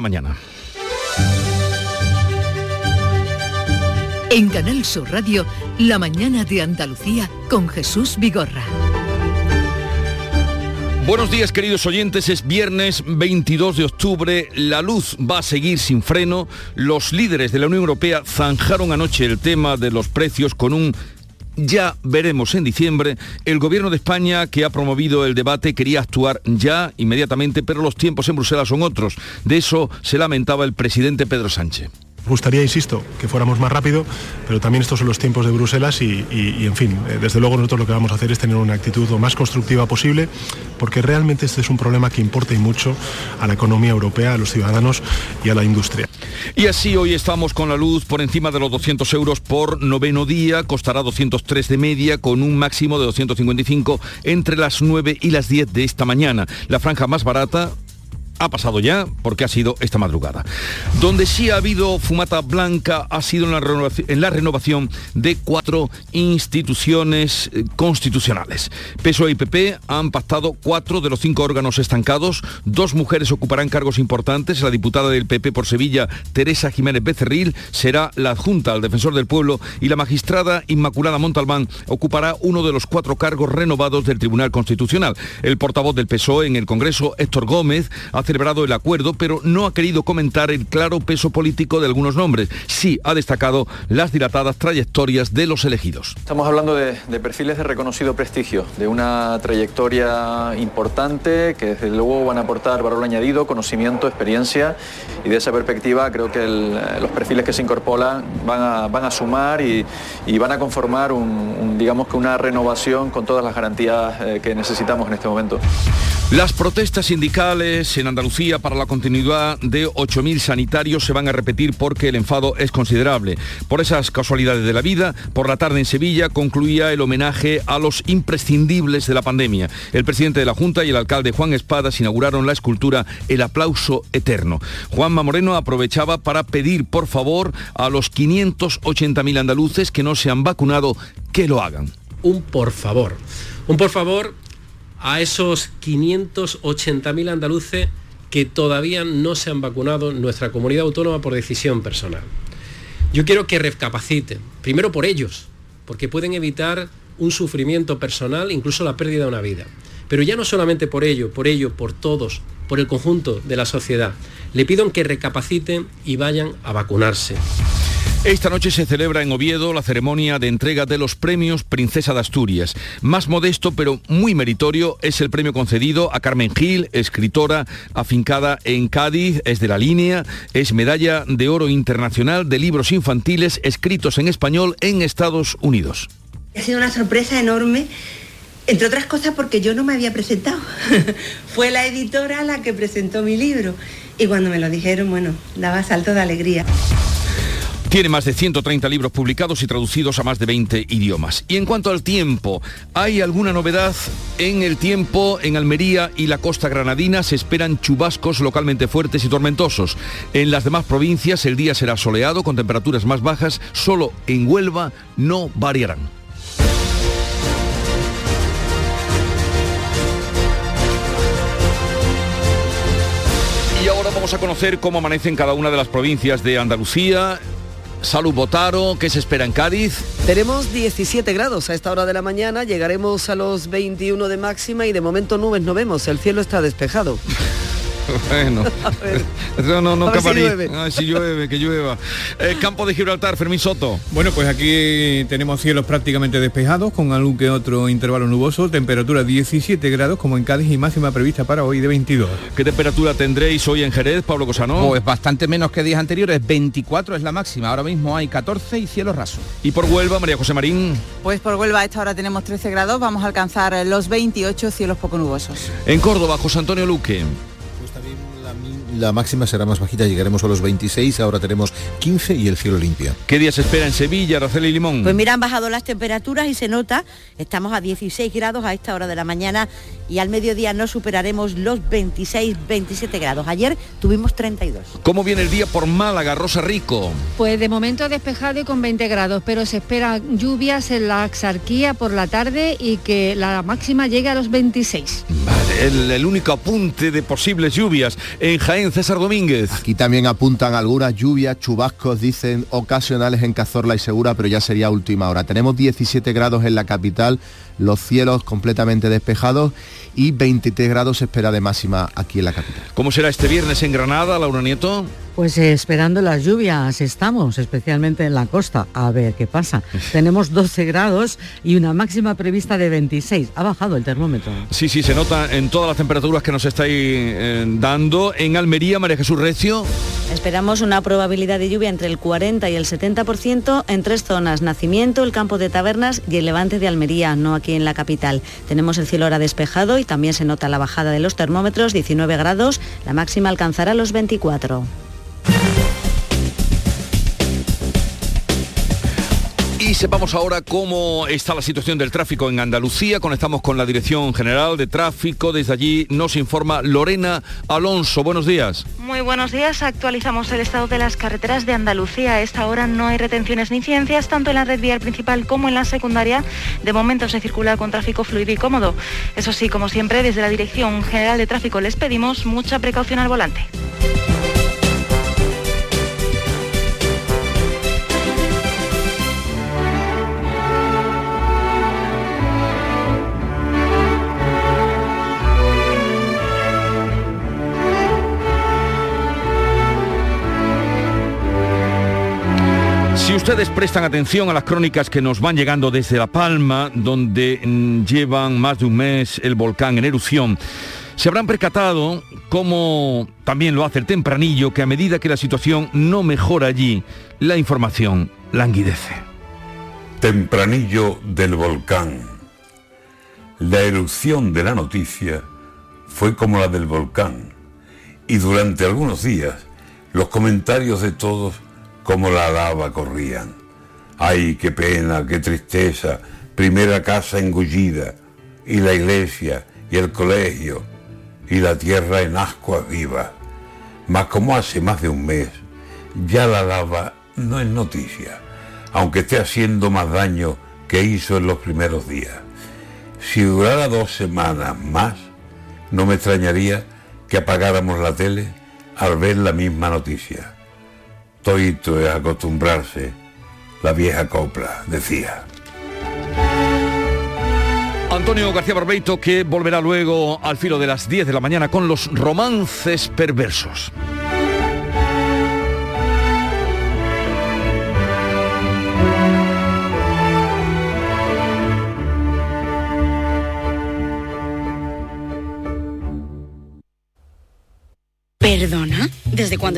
Mañana. En Canal Sur Radio, La mañana de Andalucía con Jesús Vigorra. Buenos días queridos oyentes, es viernes 22 de octubre, la luz va a seguir sin freno, los líderes de la Unión Europea zanjaron anoche el tema de los precios con un ya veremos en diciembre. El gobierno de España, que ha promovido el debate, quería actuar ya, inmediatamente, pero los tiempos en Bruselas son otros. De eso se lamentaba el presidente Pedro Sánchez gustaría, insisto, que fuéramos más rápido, pero también estos son los tiempos de Bruselas y, en fin, eh, desde luego nosotros lo que vamos a hacer es tener una actitud lo más constructiva posible, porque realmente este es un problema que importa y mucho a la economía europea, a los ciudadanos y a la industria. Y así hoy estamos con la luz por encima de los 200 euros por noveno día, costará 203 de media con un máximo de 255 entre las 9 y las 10 de esta mañana. La franja más barata ha pasado ya porque ha sido esta madrugada. Donde sí ha habido fumata blanca ha sido en la renovación, de cuatro instituciones eh, constitucionales. PSOE y PP han pactado cuatro de los cinco órganos estancados. Dos mujeres ocuparán cargos importantes. La diputada del PP por Sevilla, Teresa Jiménez Becerril, será la adjunta al defensor del pueblo y la magistrada Inmaculada Montalbán ocupará uno de los cuatro cargos renovados del Tribunal Constitucional. El portavoz del PSOE en el Congreso, Héctor Gómez, hace celebrado el acuerdo, pero no ha querido comentar el claro peso político de algunos nombres. Sí ha destacado las dilatadas trayectorias de los elegidos. Estamos hablando de, perfiles de reconocido prestigio, de una trayectoria importante que desde luego van a aportar valor añadido, conocimiento, experiencia y de esa perspectiva creo que los perfiles que se incorporan van a, sumar y, van a conformar un, digamos que una renovación con todas las garantías eh, que necesitamos en este momento. Las protestas sindicales en Andalucía para la continuidad de 8.000 sanitarios se van a repetir porque el enfado es considerable. Por esas casualidades de la vida, por la tarde en Sevilla concluía el homenaje a los imprescindibles de la pandemia. El presidente de la Junta y el alcalde Juan Espadas inauguraron la escultura El aplauso eterno. Juanma Moreno aprovechaba para pedir por favor a los 580.000 andaluces que no se han vacunado que lo hagan. Un por favor. Un por favor a esos 580.000 andaluces que todavía no se han vacunado en nuestra comunidad autónoma por decisión personal. Yo quiero que recapaciten, primero por ellos, porque pueden evitar un sufrimiento personal, incluso la pérdida de una vida. Pero ya no solamente por ello, por ello, por todos, por el conjunto de la sociedad. Le pido que recapaciten y vayan a vacunarse. Esta noche se celebra en Oviedo la ceremonia de entrega de los premios Princesa de Asturias. Más modesto pero muy meritorio es el premio concedido a Carmen Gil, escritora afincada en Cádiz, es de la línea, es medalla de oro internacional de libros infantiles escritos en español en Estados Unidos. Ha sido una sorpresa enorme entre otras cosas porque yo no me había presentado. Fue la editora la que presentó mi libro. Y cuando me lo dijeron, bueno, daba salto de alegría. Tiene más de 130 libros publicados y traducidos a más de 20 idiomas. Y en cuanto al tiempo, ¿hay alguna novedad en el tiempo? En Almería y la costa granadina se esperan chubascos localmente fuertes y tormentosos. En las demás provincias el día será soleado con temperaturas más bajas, solo en Huelva no variarán. Y ahora vamos a conocer cómo amanece en cada una de las provincias de Andalucía. Salud Botaro, ¿qué se espera en Cádiz? Tenemos 17 grados a esta hora de la mañana, llegaremos a los 21 de máxima y de momento nubes no vemos, el cielo está despejado. Bueno, no, no, no, si llueve. si llueve, que llueva. Eh, campo de Gibraltar, Fermín Soto. Bueno, pues aquí tenemos cielos prácticamente despejados, con algún que otro intervalo nuboso, temperatura 17 grados como en Cádiz y máxima prevista para hoy de 22. ¿Qué temperatura tendréis hoy en Jerez, Pablo Cosano? Pues bastante menos que días anteriores, 24 es la máxima, ahora mismo hay 14 y cielo raso. ¿Y por Huelva, María José Marín? Pues por Huelva a esta hora tenemos 13 grados, vamos a alcanzar los 28 cielos poco nubosos. En Córdoba, José Antonio Luque la máxima será más bajita, llegaremos a los 26, ahora tenemos 15 y el cielo limpio. ¿Qué día se espera en Sevilla, Araceli y Limón? Pues mira, han bajado las temperaturas y se nota, estamos a 16 grados a esta hora de la mañana y al mediodía no superaremos los 26, 27 grados. Ayer tuvimos 32. ¿Cómo viene el día por Málaga, Rosa Rico? Pues de momento despejado y con 20 grados, pero se esperan lluvias en la Axarquía por la tarde y que la máxima llegue a los 26. Vale, el, el único apunte de posibles lluvias en Jaén César Domínguez. Aquí también apuntan algunas lluvias, chubascos, dicen ocasionales en Cazorla y Segura, pero ya sería última hora. Tenemos 17 grados en la capital, los cielos completamente despejados y 23 grados se espera de máxima aquí en la capital. ¿Cómo será este viernes en Granada, Laura Nieto? Pues eh, esperando las lluvias estamos, especialmente en la costa. A ver qué pasa. Tenemos 12 grados y una máxima prevista de 26. Ha bajado el termómetro. Sí, sí, se nota en todas las temperaturas que nos estáis eh, dando. En Almería, María Jesús Recio. Esperamos una probabilidad de lluvia entre el 40 y el 70% en tres zonas, Nacimiento, el campo de Tabernas y el levante de Almería, no aquí en la capital. Tenemos el cielo ahora despejado y también se nota la bajada de los termómetros, 19 grados, la máxima alcanzará los 24. Sepamos ahora cómo está la situación del tráfico en Andalucía. Conectamos con la Dirección General de Tráfico. Desde allí nos informa Lorena Alonso. Buenos días. Muy buenos días. Actualizamos el estado de las carreteras de Andalucía. A esta hora no hay retenciones ni incidencias, tanto en la red vial principal como en la secundaria. De momento se circula con tráfico fluido y cómodo. Eso sí, como siempre, desde la Dirección General de Tráfico les pedimos mucha precaución al volante. Si ustedes prestan atención a las crónicas que nos van llegando desde La Palma, donde mm, llevan más de un mes el volcán en erupción, se habrán percatado, como también lo hace el tempranillo, que a medida que la situación no mejora allí, la información languidece. Tempranillo del volcán. La erupción de la noticia fue como la del volcán y durante algunos días los comentarios de todos como la lava corrían. Ay, qué pena, qué tristeza, primera casa engullida, y la iglesia, y el colegio, y la tierra en ascuas vivas. Mas como hace más de un mes, ya la lava no es noticia, aunque esté haciendo más daño que hizo en los primeros días. Si durara dos semanas más, no me extrañaría que apagáramos la tele al ver la misma noticia. Toito es acostumbrarse, la vieja copla, decía. Antonio García Barbeito que volverá luego al filo de las 10 de la mañana con los romances perversos.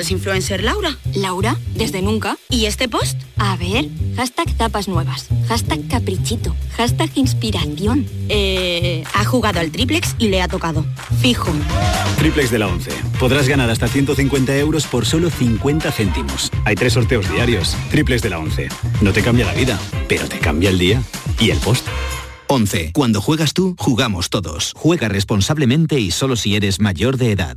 ¿Desde cuándo es influencer Laura? Laura, desde nunca. ¿Y este post? A ver, hashtag tapas nuevas, hashtag caprichito, hashtag inspiración. Eh, ha jugado al triplex y le ha tocado. Fijo. Triplex de la 11. Podrás ganar hasta 150 euros por solo 50 céntimos. Hay tres sorteos diarios. Triplex de la 11. No te cambia la vida, pero te cambia el día y el post. 11. Cuando juegas tú, jugamos todos. Juega responsablemente y solo si eres mayor de edad.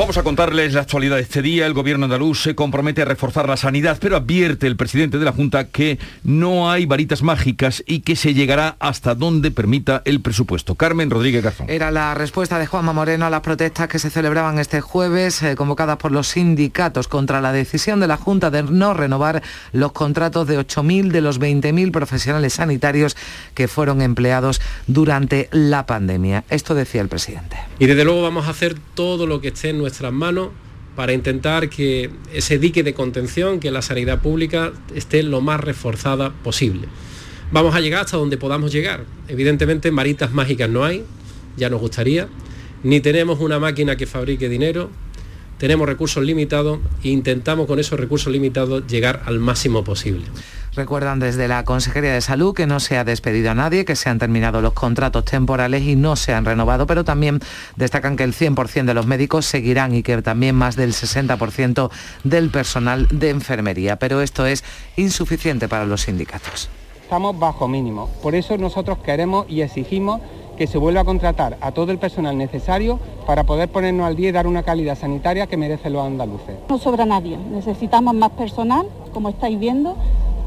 Vamos a contarles la actualidad de este día. El gobierno andaluz se compromete a reforzar la sanidad, pero advierte el presidente de la Junta que no hay varitas mágicas y que se llegará hasta donde permita el presupuesto. Carmen Rodríguez Garzón. Era la respuesta de Juanma Moreno a las protestas que se celebraban este jueves, eh, convocadas por los sindicatos contra la decisión de la Junta de no renovar los contratos de 8.000 de los 20.000 profesionales sanitarios que fueron empleados durante la pandemia. Esto decía el presidente. Y desde luego vamos a hacer todo lo que esté en nuestra nuestras manos para intentar que ese dique de contención, que la sanidad pública esté lo más reforzada posible. Vamos a llegar hasta donde podamos llegar. Evidentemente, maritas mágicas no hay, ya nos gustaría, ni tenemos una máquina que fabrique dinero, tenemos recursos limitados e intentamos con esos recursos limitados llegar al máximo posible. Recuerdan desde la Consejería de Salud que no se ha despedido a nadie, que se han terminado los contratos temporales y no se han renovado, pero también destacan que el 100% de los médicos seguirán y que también más del 60% del personal de enfermería. Pero esto es insuficiente para los sindicatos. Estamos bajo mínimo. Por eso nosotros queremos y exigimos que se vuelva a contratar a todo el personal necesario para poder ponernos al día y dar una calidad sanitaria que merecen los andaluces. No sobra nadie, necesitamos más personal, como estáis viendo,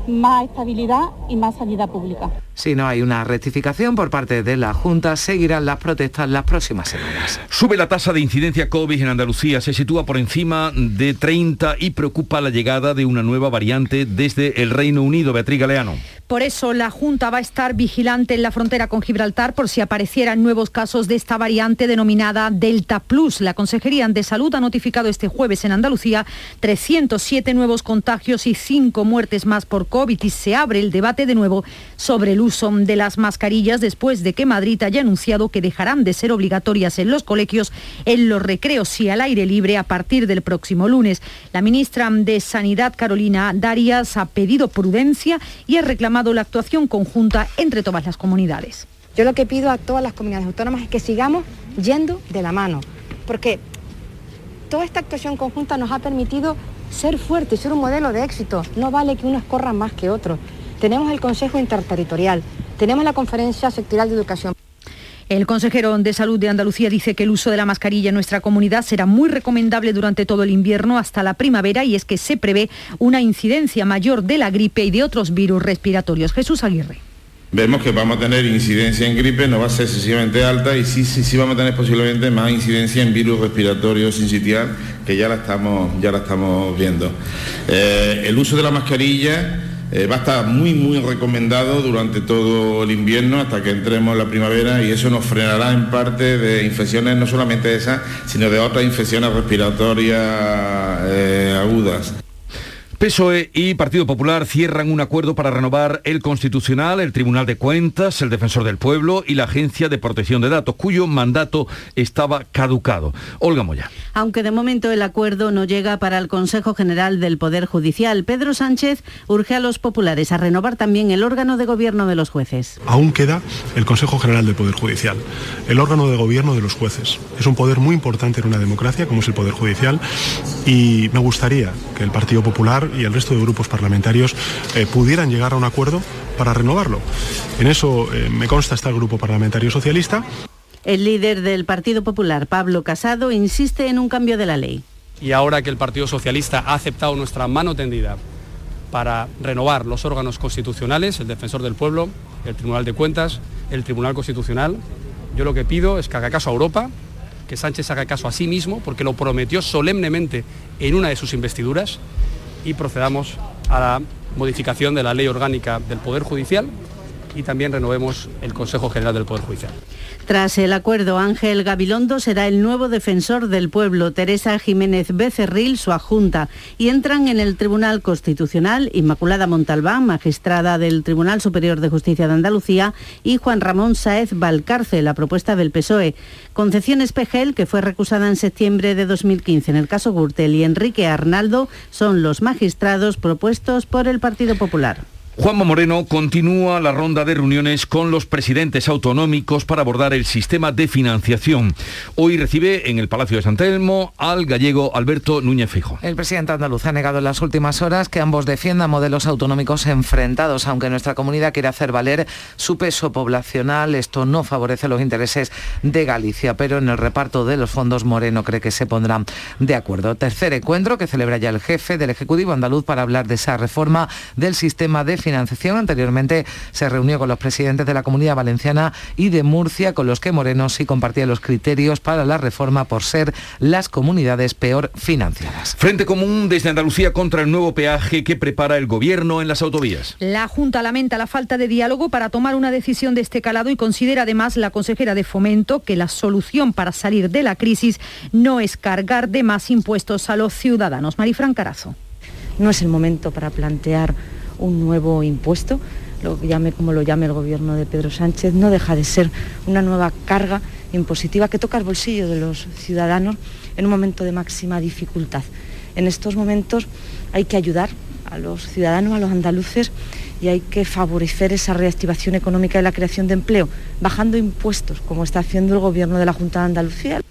más estabilidad y más sanidad pública. Si no hay una rectificación por parte de la Junta, seguirán las protestas las próximas semanas. Sube la tasa de incidencia COVID en Andalucía, se sitúa por encima de 30 y preocupa la llegada de una nueva variante desde el Reino Unido. Beatriz Galeano. Por eso la Junta va a estar vigilante en la frontera con Gibraltar por si aparecieran nuevos casos de esta variante denominada Delta Plus. La Consejería de Salud ha notificado este jueves en Andalucía 307 nuevos contagios y 5 muertes más por COVID y se abre el debate de nuevo sobre el uso de las mascarillas después de que Madrid haya anunciado que dejarán de ser obligatorias en los colegios, en los recreos y al aire libre a partir del próximo lunes. La ministra de Sanidad, Carolina Darias, ha pedido prudencia y ha reclamado la actuación conjunta entre todas las comunidades. Yo lo que pido a todas las comunidades autónomas es que sigamos yendo de la mano, porque toda esta actuación conjunta nos ha permitido ser fuertes, ser un modelo de éxito. No vale que unos corran más que otros tenemos el Consejo Interterritorial, tenemos la Conferencia Sectorial de Educación. El consejero de Salud de Andalucía dice que el uso de la mascarilla en nuestra comunidad será muy recomendable durante todo el invierno hasta la primavera y es que se prevé una incidencia mayor de la gripe y de otros virus respiratorios. Jesús Aguirre. Vemos que vamos a tener incidencia en gripe, no va a ser excesivamente alta y sí, sí, sí vamos a tener posiblemente más incidencia en virus respiratorios sincitial, que ya la estamos, ya la estamos viendo. Eh, el uso de la mascarilla eh, va a estar muy, muy recomendado durante todo el invierno hasta que entremos en la primavera y eso nos frenará en parte de infecciones, no solamente esas, sino de otras infecciones respiratorias eh, agudas. PSOE y Partido Popular cierran un acuerdo para renovar el Constitucional, el Tribunal de Cuentas, el Defensor del Pueblo y la Agencia de Protección de Datos, cuyo mandato estaba caducado. Olga Moya. Aunque de momento el acuerdo no llega para el Consejo General del Poder Judicial, Pedro Sánchez urge a los populares a renovar también el órgano de gobierno de los jueces. Aún queda el Consejo General del Poder Judicial, el órgano de gobierno de los jueces. Es un poder muy importante en una democracia como es el Poder Judicial y me gustaría que el Partido Popular y el resto de grupos parlamentarios eh, pudieran llegar a un acuerdo para renovarlo. En eso eh, me consta está el Grupo Parlamentario Socialista. El líder del Partido Popular, Pablo Casado, insiste en un cambio de la ley. Y ahora que el Partido Socialista ha aceptado nuestra mano tendida para renovar los órganos constitucionales, el Defensor del Pueblo, el Tribunal de Cuentas, el Tribunal Constitucional, yo lo que pido es que haga caso a Europa, que Sánchez haga caso a sí mismo, porque lo prometió solemnemente en una de sus investiduras, y procedamos a la modificación de la ley orgánica del Poder Judicial y también renovemos el Consejo General del Poder Judicial. Tras el acuerdo, Ángel Gabilondo será el nuevo defensor del pueblo, Teresa Jiménez Becerril, su adjunta, y entran en el Tribunal Constitucional Inmaculada Montalbán, magistrada del Tribunal Superior de Justicia de Andalucía, y Juan Ramón Saez Valcarce, la propuesta del PSOE. Concepción Espejel, que fue recusada en septiembre de 2015 en el caso Gürtel, y Enrique Arnaldo son los magistrados propuestos por el Partido Popular. Juanma Moreno continúa la ronda de reuniones con los presidentes autonómicos para abordar el sistema de financiación. Hoy recibe en el Palacio de San Telmo al gallego Alberto Núñez Fijo. El presidente andaluz ha negado en las últimas horas que ambos defiendan modelos autonómicos enfrentados, aunque nuestra comunidad quiere hacer valer su peso poblacional. Esto no favorece los intereses de Galicia, pero en el reparto de los fondos Moreno cree que se pondrán de acuerdo. Tercer encuentro que celebra ya el jefe del Ejecutivo andaluz para hablar de esa reforma del sistema de financiación. Anteriormente se reunió con los presidentes de la Comunidad Valenciana y de Murcia, con los que Moreno sí compartía los criterios para la reforma por ser las comunidades peor financiadas. Frente Común desde Andalucía contra el nuevo peaje que prepara el Gobierno en las autovías. La Junta lamenta la falta de diálogo para tomar una decisión de este calado y considera además la consejera de Fomento que la solución para salir de la crisis no es cargar de más impuestos a los ciudadanos. Marifran Carazo. No es el momento para plantear un nuevo impuesto, lo llame como lo llame el gobierno de Pedro Sánchez, no deja de ser una nueva carga impositiva que toca el bolsillo de los ciudadanos en un momento de máxima dificultad. En estos momentos hay que ayudar a los ciudadanos, a los andaluces, y hay que favorecer esa reactivación económica y la creación de empleo, bajando impuestos, como está haciendo el Gobierno de la Junta de Andalucía.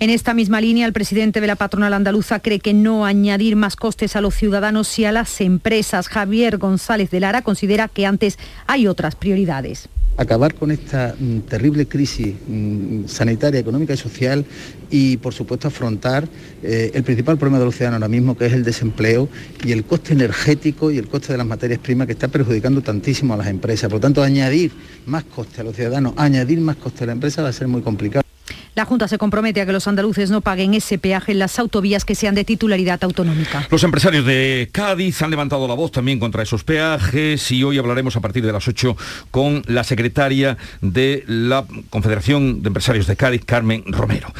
En esta misma línea, el presidente de la patronal andaluza cree que no añadir más costes a los ciudadanos y a las empresas. Javier González de Lara considera que antes hay otras prioridades acabar con esta mm, terrible crisis mm, sanitaria, económica y social y, por supuesto, afrontar eh, el principal problema de los ciudadanos ahora mismo, que es el desempleo y el coste energético y el coste de las materias primas que está perjudicando tantísimo a las empresas. Por lo tanto, añadir más coste a los ciudadanos, añadir más coste a la empresa va a ser muy complicado. La Junta se compromete a que los andaluces no paguen ese peaje en las autovías que sean de titularidad autonómica. Los empresarios de Cádiz han levantado la voz también contra esos peajes y hoy hablaremos a partir de las 8 con la secretaria de la Confederación de Empresarios de Cádiz, Carmen Romero.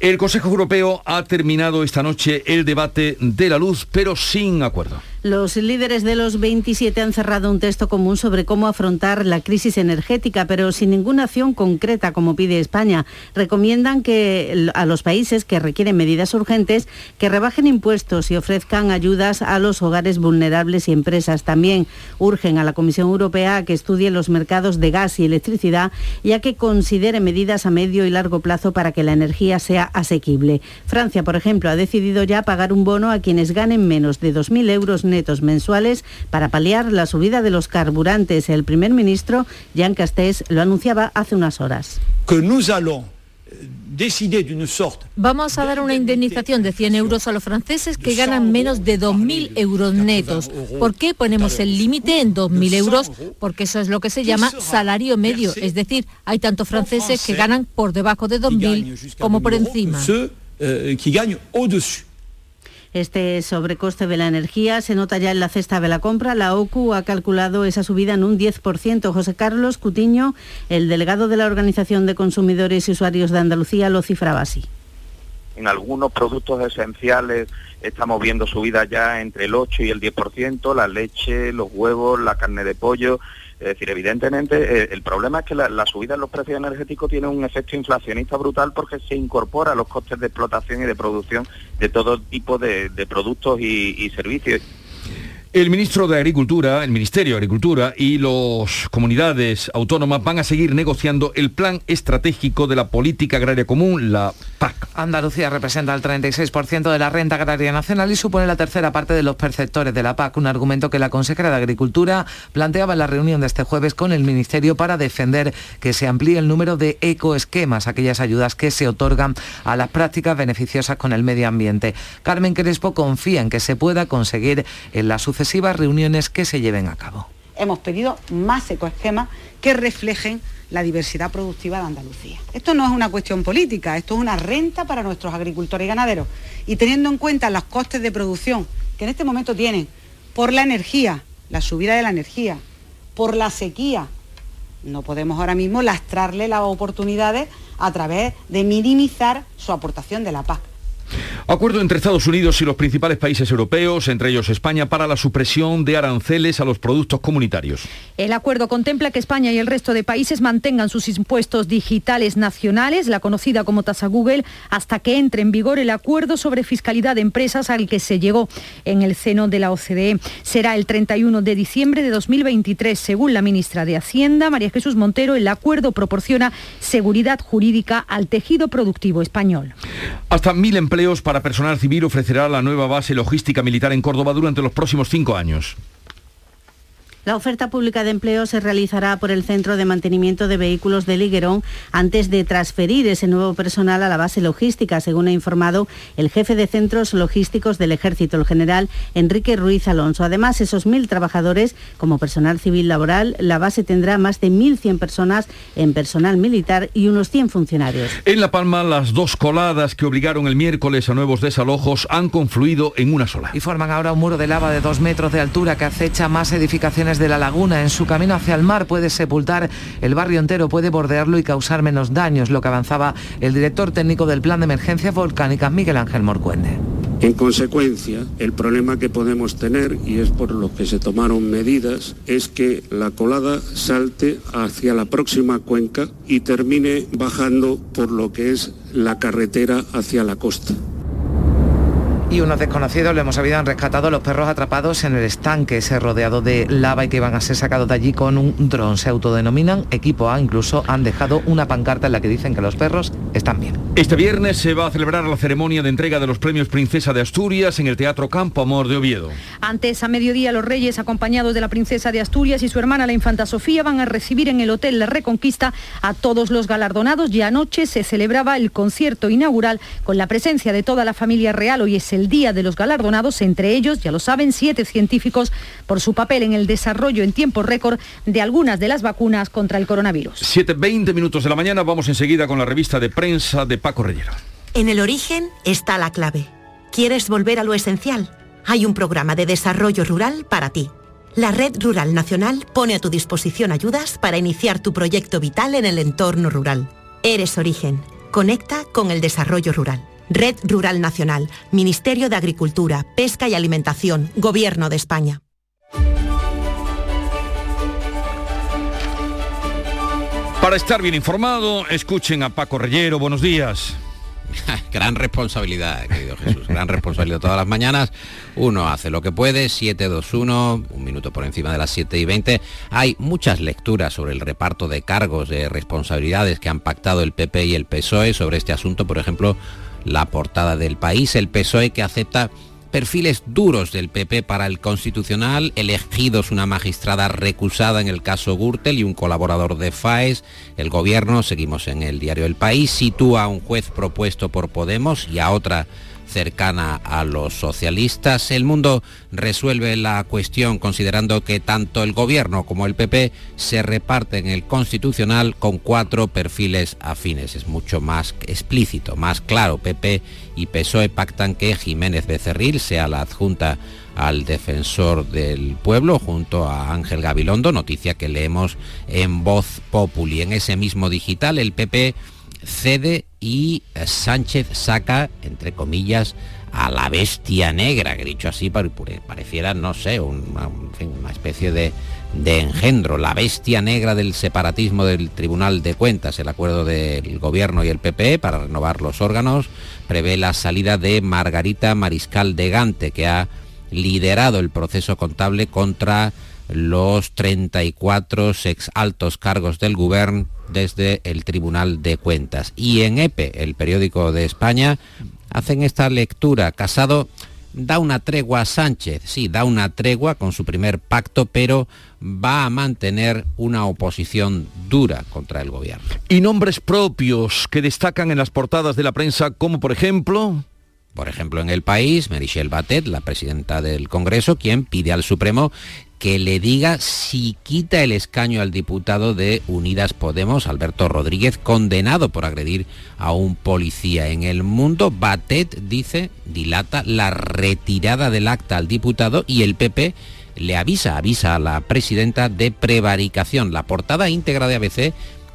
El Consejo Europeo ha terminado esta noche el debate de la luz, pero sin acuerdo. Los líderes de los 27 han cerrado un texto común sobre cómo afrontar la crisis energética, pero sin ninguna acción concreta como pide España. Recomiendan que a los países que requieren medidas urgentes que rebajen impuestos y ofrezcan ayudas a los hogares vulnerables y empresas. También urgen a la Comisión Europea a que estudie los mercados de gas y electricidad y a que considere medidas a medio y largo plazo para que la energía sea asequible. Francia, por ejemplo, ha decidido ya pagar un bono a quienes ganen menos de 2.000 euros netos mensuales para paliar la subida de los carburantes. El primer ministro, Jean Castex, lo anunciaba hace unas horas. Vamos a dar una indemnización de 100 euros a los franceses que ganan menos de 2.000 euros netos. ¿Por qué ponemos el límite en 2.000 euros? Porque eso es lo que se llama salario medio. Es decir, hay tantos franceses que ganan por debajo de 2.000 como por encima. Este sobrecoste de la energía se nota ya en la cesta de la compra. La OCU ha calculado esa subida en un 10%. José Carlos Cutiño, el delegado de la Organización de Consumidores y Usuarios de Andalucía, lo cifraba así. En algunos productos esenciales estamos viendo subidas ya entre el 8 y el 10%, la leche, los huevos, la carne de pollo es decir, evidentemente eh, el problema es que la, subida en los precios energéticos tiene un efecto inflacionista brutal porque se incorpora a los costes de explotación y de producción de todo tipo de, productos y servicios. El ministro de Agricultura, el Ministerio de Agricultura y las comunidades autónomas van a seguir negociando el plan estratégico de la política agraria común, la PAC. Andalucía representa el 36% de la renta agraria nacional y supone la tercera parte de los perceptores de la PAC, un argumento que la consejera de Agricultura planteaba en la reunión de este jueves con el Ministerio para defender que se amplíe el número de ecoesquemas, aquellas ayudas que se otorgan a las prácticas beneficiosas con el medio ambiente. Carmen Crespo confía en que se pueda conseguir en la sucesión reuniones que se lleven a cabo. Hemos pedido más ecoesquemas que reflejen la diversidad productiva de Andalucía. Esto no es una cuestión política, esto es una renta para nuestros agricultores y ganaderos. Y teniendo en cuenta los costes de producción que en este momento tienen por la energía, la subida de la energía, por la sequía, no podemos ahora mismo lastrarle las oportunidades a través de minimizar su aportación de la PAC. Acuerdo entre Estados Unidos y los principales países europeos, entre ellos España, para la supresión de aranceles a los productos comunitarios. El acuerdo contempla que España y el resto de países mantengan sus impuestos digitales nacionales, la conocida como tasa Google, hasta que entre en vigor el acuerdo sobre fiscalidad de empresas al que se llegó en el seno de la OCDE. Será el 31 de diciembre de 2023. Según la ministra de Hacienda, María Jesús Montero, el acuerdo proporciona seguridad jurídica al tejido productivo español. Hasta mil para personal civil ofrecerá la nueva base logística militar en Córdoba durante los próximos cinco años. La oferta pública de empleo se realizará por el Centro de Mantenimiento de Vehículos de Liguerón antes de transferir ese nuevo personal a la base logística, según ha informado el jefe de centros logísticos del Ejército, el general Enrique Ruiz Alonso. Además, esos mil trabajadores como personal civil laboral, la base tendrá más de 1.100 personas en personal militar y unos 100 funcionarios. En La Palma, las dos coladas que obligaron el miércoles a nuevos desalojos han confluido en una sola. Y forman ahora un muro de lava de dos metros de altura que acecha más edificaciones de la laguna. En su camino hacia el mar puede sepultar el barrio entero, puede bordearlo y causar menos daños, lo que avanzaba el director técnico del Plan de Emergencias Volcánicas, Miguel Ángel Morcuende. En consecuencia, el problema que podemos tener, y es por lo que se tomaron medidas, es que la colada salte hacia la próxima cuenca y termine bajando por lo que es la carretera hacia la costa. Y unos desconocidos, lo hemos sabido, han rescatado los perros atrapados en el estanque, ese rodeado de lava y que van a ser sacados de allí con un dron. Se autodenominan equipo A, incluso han dejado una pancarta en la que dicen que los perros están bien. Este viernes se va a celebrar la ceremonia de entrega de los premios Princesa de Asturias en el Teatro Campo Amor de Oviedo. Antes, a mediodía, los reyes, acompañados de la princesa de Asturias y su hermana, la infanta Sofía, van a recibir en el Hotel La Reconquista a todos los galardonados y anoche se celebraba el concierto inaugural con la presencia de toda la familia real. Hoy es el día de los galardonados, entre ellos, ya lo saben, siete científicos por su papel en el desarrollo en tiempo récord de algunas de las vacunas contra el coronavirus. 7.20 minutos de la mañana, vamos enseguida con la revista de prensa de Paco Reyero. En el origen está la clave. ¿Quieres volver a lo esencial? Hay un programa de desarrollo rural para ti. La Red Rural Nacional pone a tu disposición ayudas para iniciar tu proyecto vital en el entorno rural. Eres origen. Conecta con el desarrollo rural. Red Rural Nacional, Ministerio de Agricultura, Pesca y Alimentación, Gobierno de España. Para estar bien informado, escuchen a Paco Reyero. Buenos días. gran responsabilidad, querido Jesús, gran responsabilidad todas las mañanas. Uno hace lo que puede, 721, un minuto por encima de las 7 y 20. Hay muchas lecturas sobre el reparto de cargos, de responsabilidades que han pactado el PP y el PSOE sobre este asunto. Por ejemplo, la portada del país, el PSOE que acepta perfiles duros del PP para el Constitucional, elegidos una magistrada recusada en el caso Gürtel y un colaborador de FAES. El gobierno, seguimos en el diario El País, sitúa a un juez propuesto por Podemos y a otra cercana a los socialistas. El mundo resuelve la cuestión considerando que tanto el gobierno como el PP se reparten el constitucional con cuatro perfiles afines. Es mucho más explícito, más claro. PP y PSOE pactan que Jiménez Becerril sea la adjunta al defensor del pueblo junto a Ángel Gabilondo, noticia que leemos en Voz Populi. En ese mismo digital el PP cede y Sánchez saca, entre comillas, a la bestia negra, que dicho así pareciera, no sé, una, especie de, de, engendro, la bestia negra del separatismo del Tribunal de Cuentas. El acuerdo del Gobierno y el PP para renovar los órganos prevé la salida de Margarita Mariscal de Gante, que ha liderado el proceso contable contra los 34 ex altos cargos del gobierno desde el Tribunal de Cuentas. Y en EPE, el periódico de España, hacen esta lectura. Casado da una tregua a Sánchez, sí, da una tregua con su primer pacto, pero va a mantener una oposición dura contra el gobierno. Y nombres propios que destacan en las portadas de la prensa, como por ejemplo... Por ejemplo, en el país, Merichel Batet, la presidenta del Congreso, quien pide al Supremo que le diga si quita el escaño al diputado de Unidas Podemos, Alberto Rodríguez, condenado por agredir a un policía. En el mundo, Batet dice, dilata la retirada del acta al diputado y el PP le avisa, avisa a la presidenta de prevaricación. La portada íntegra de ABC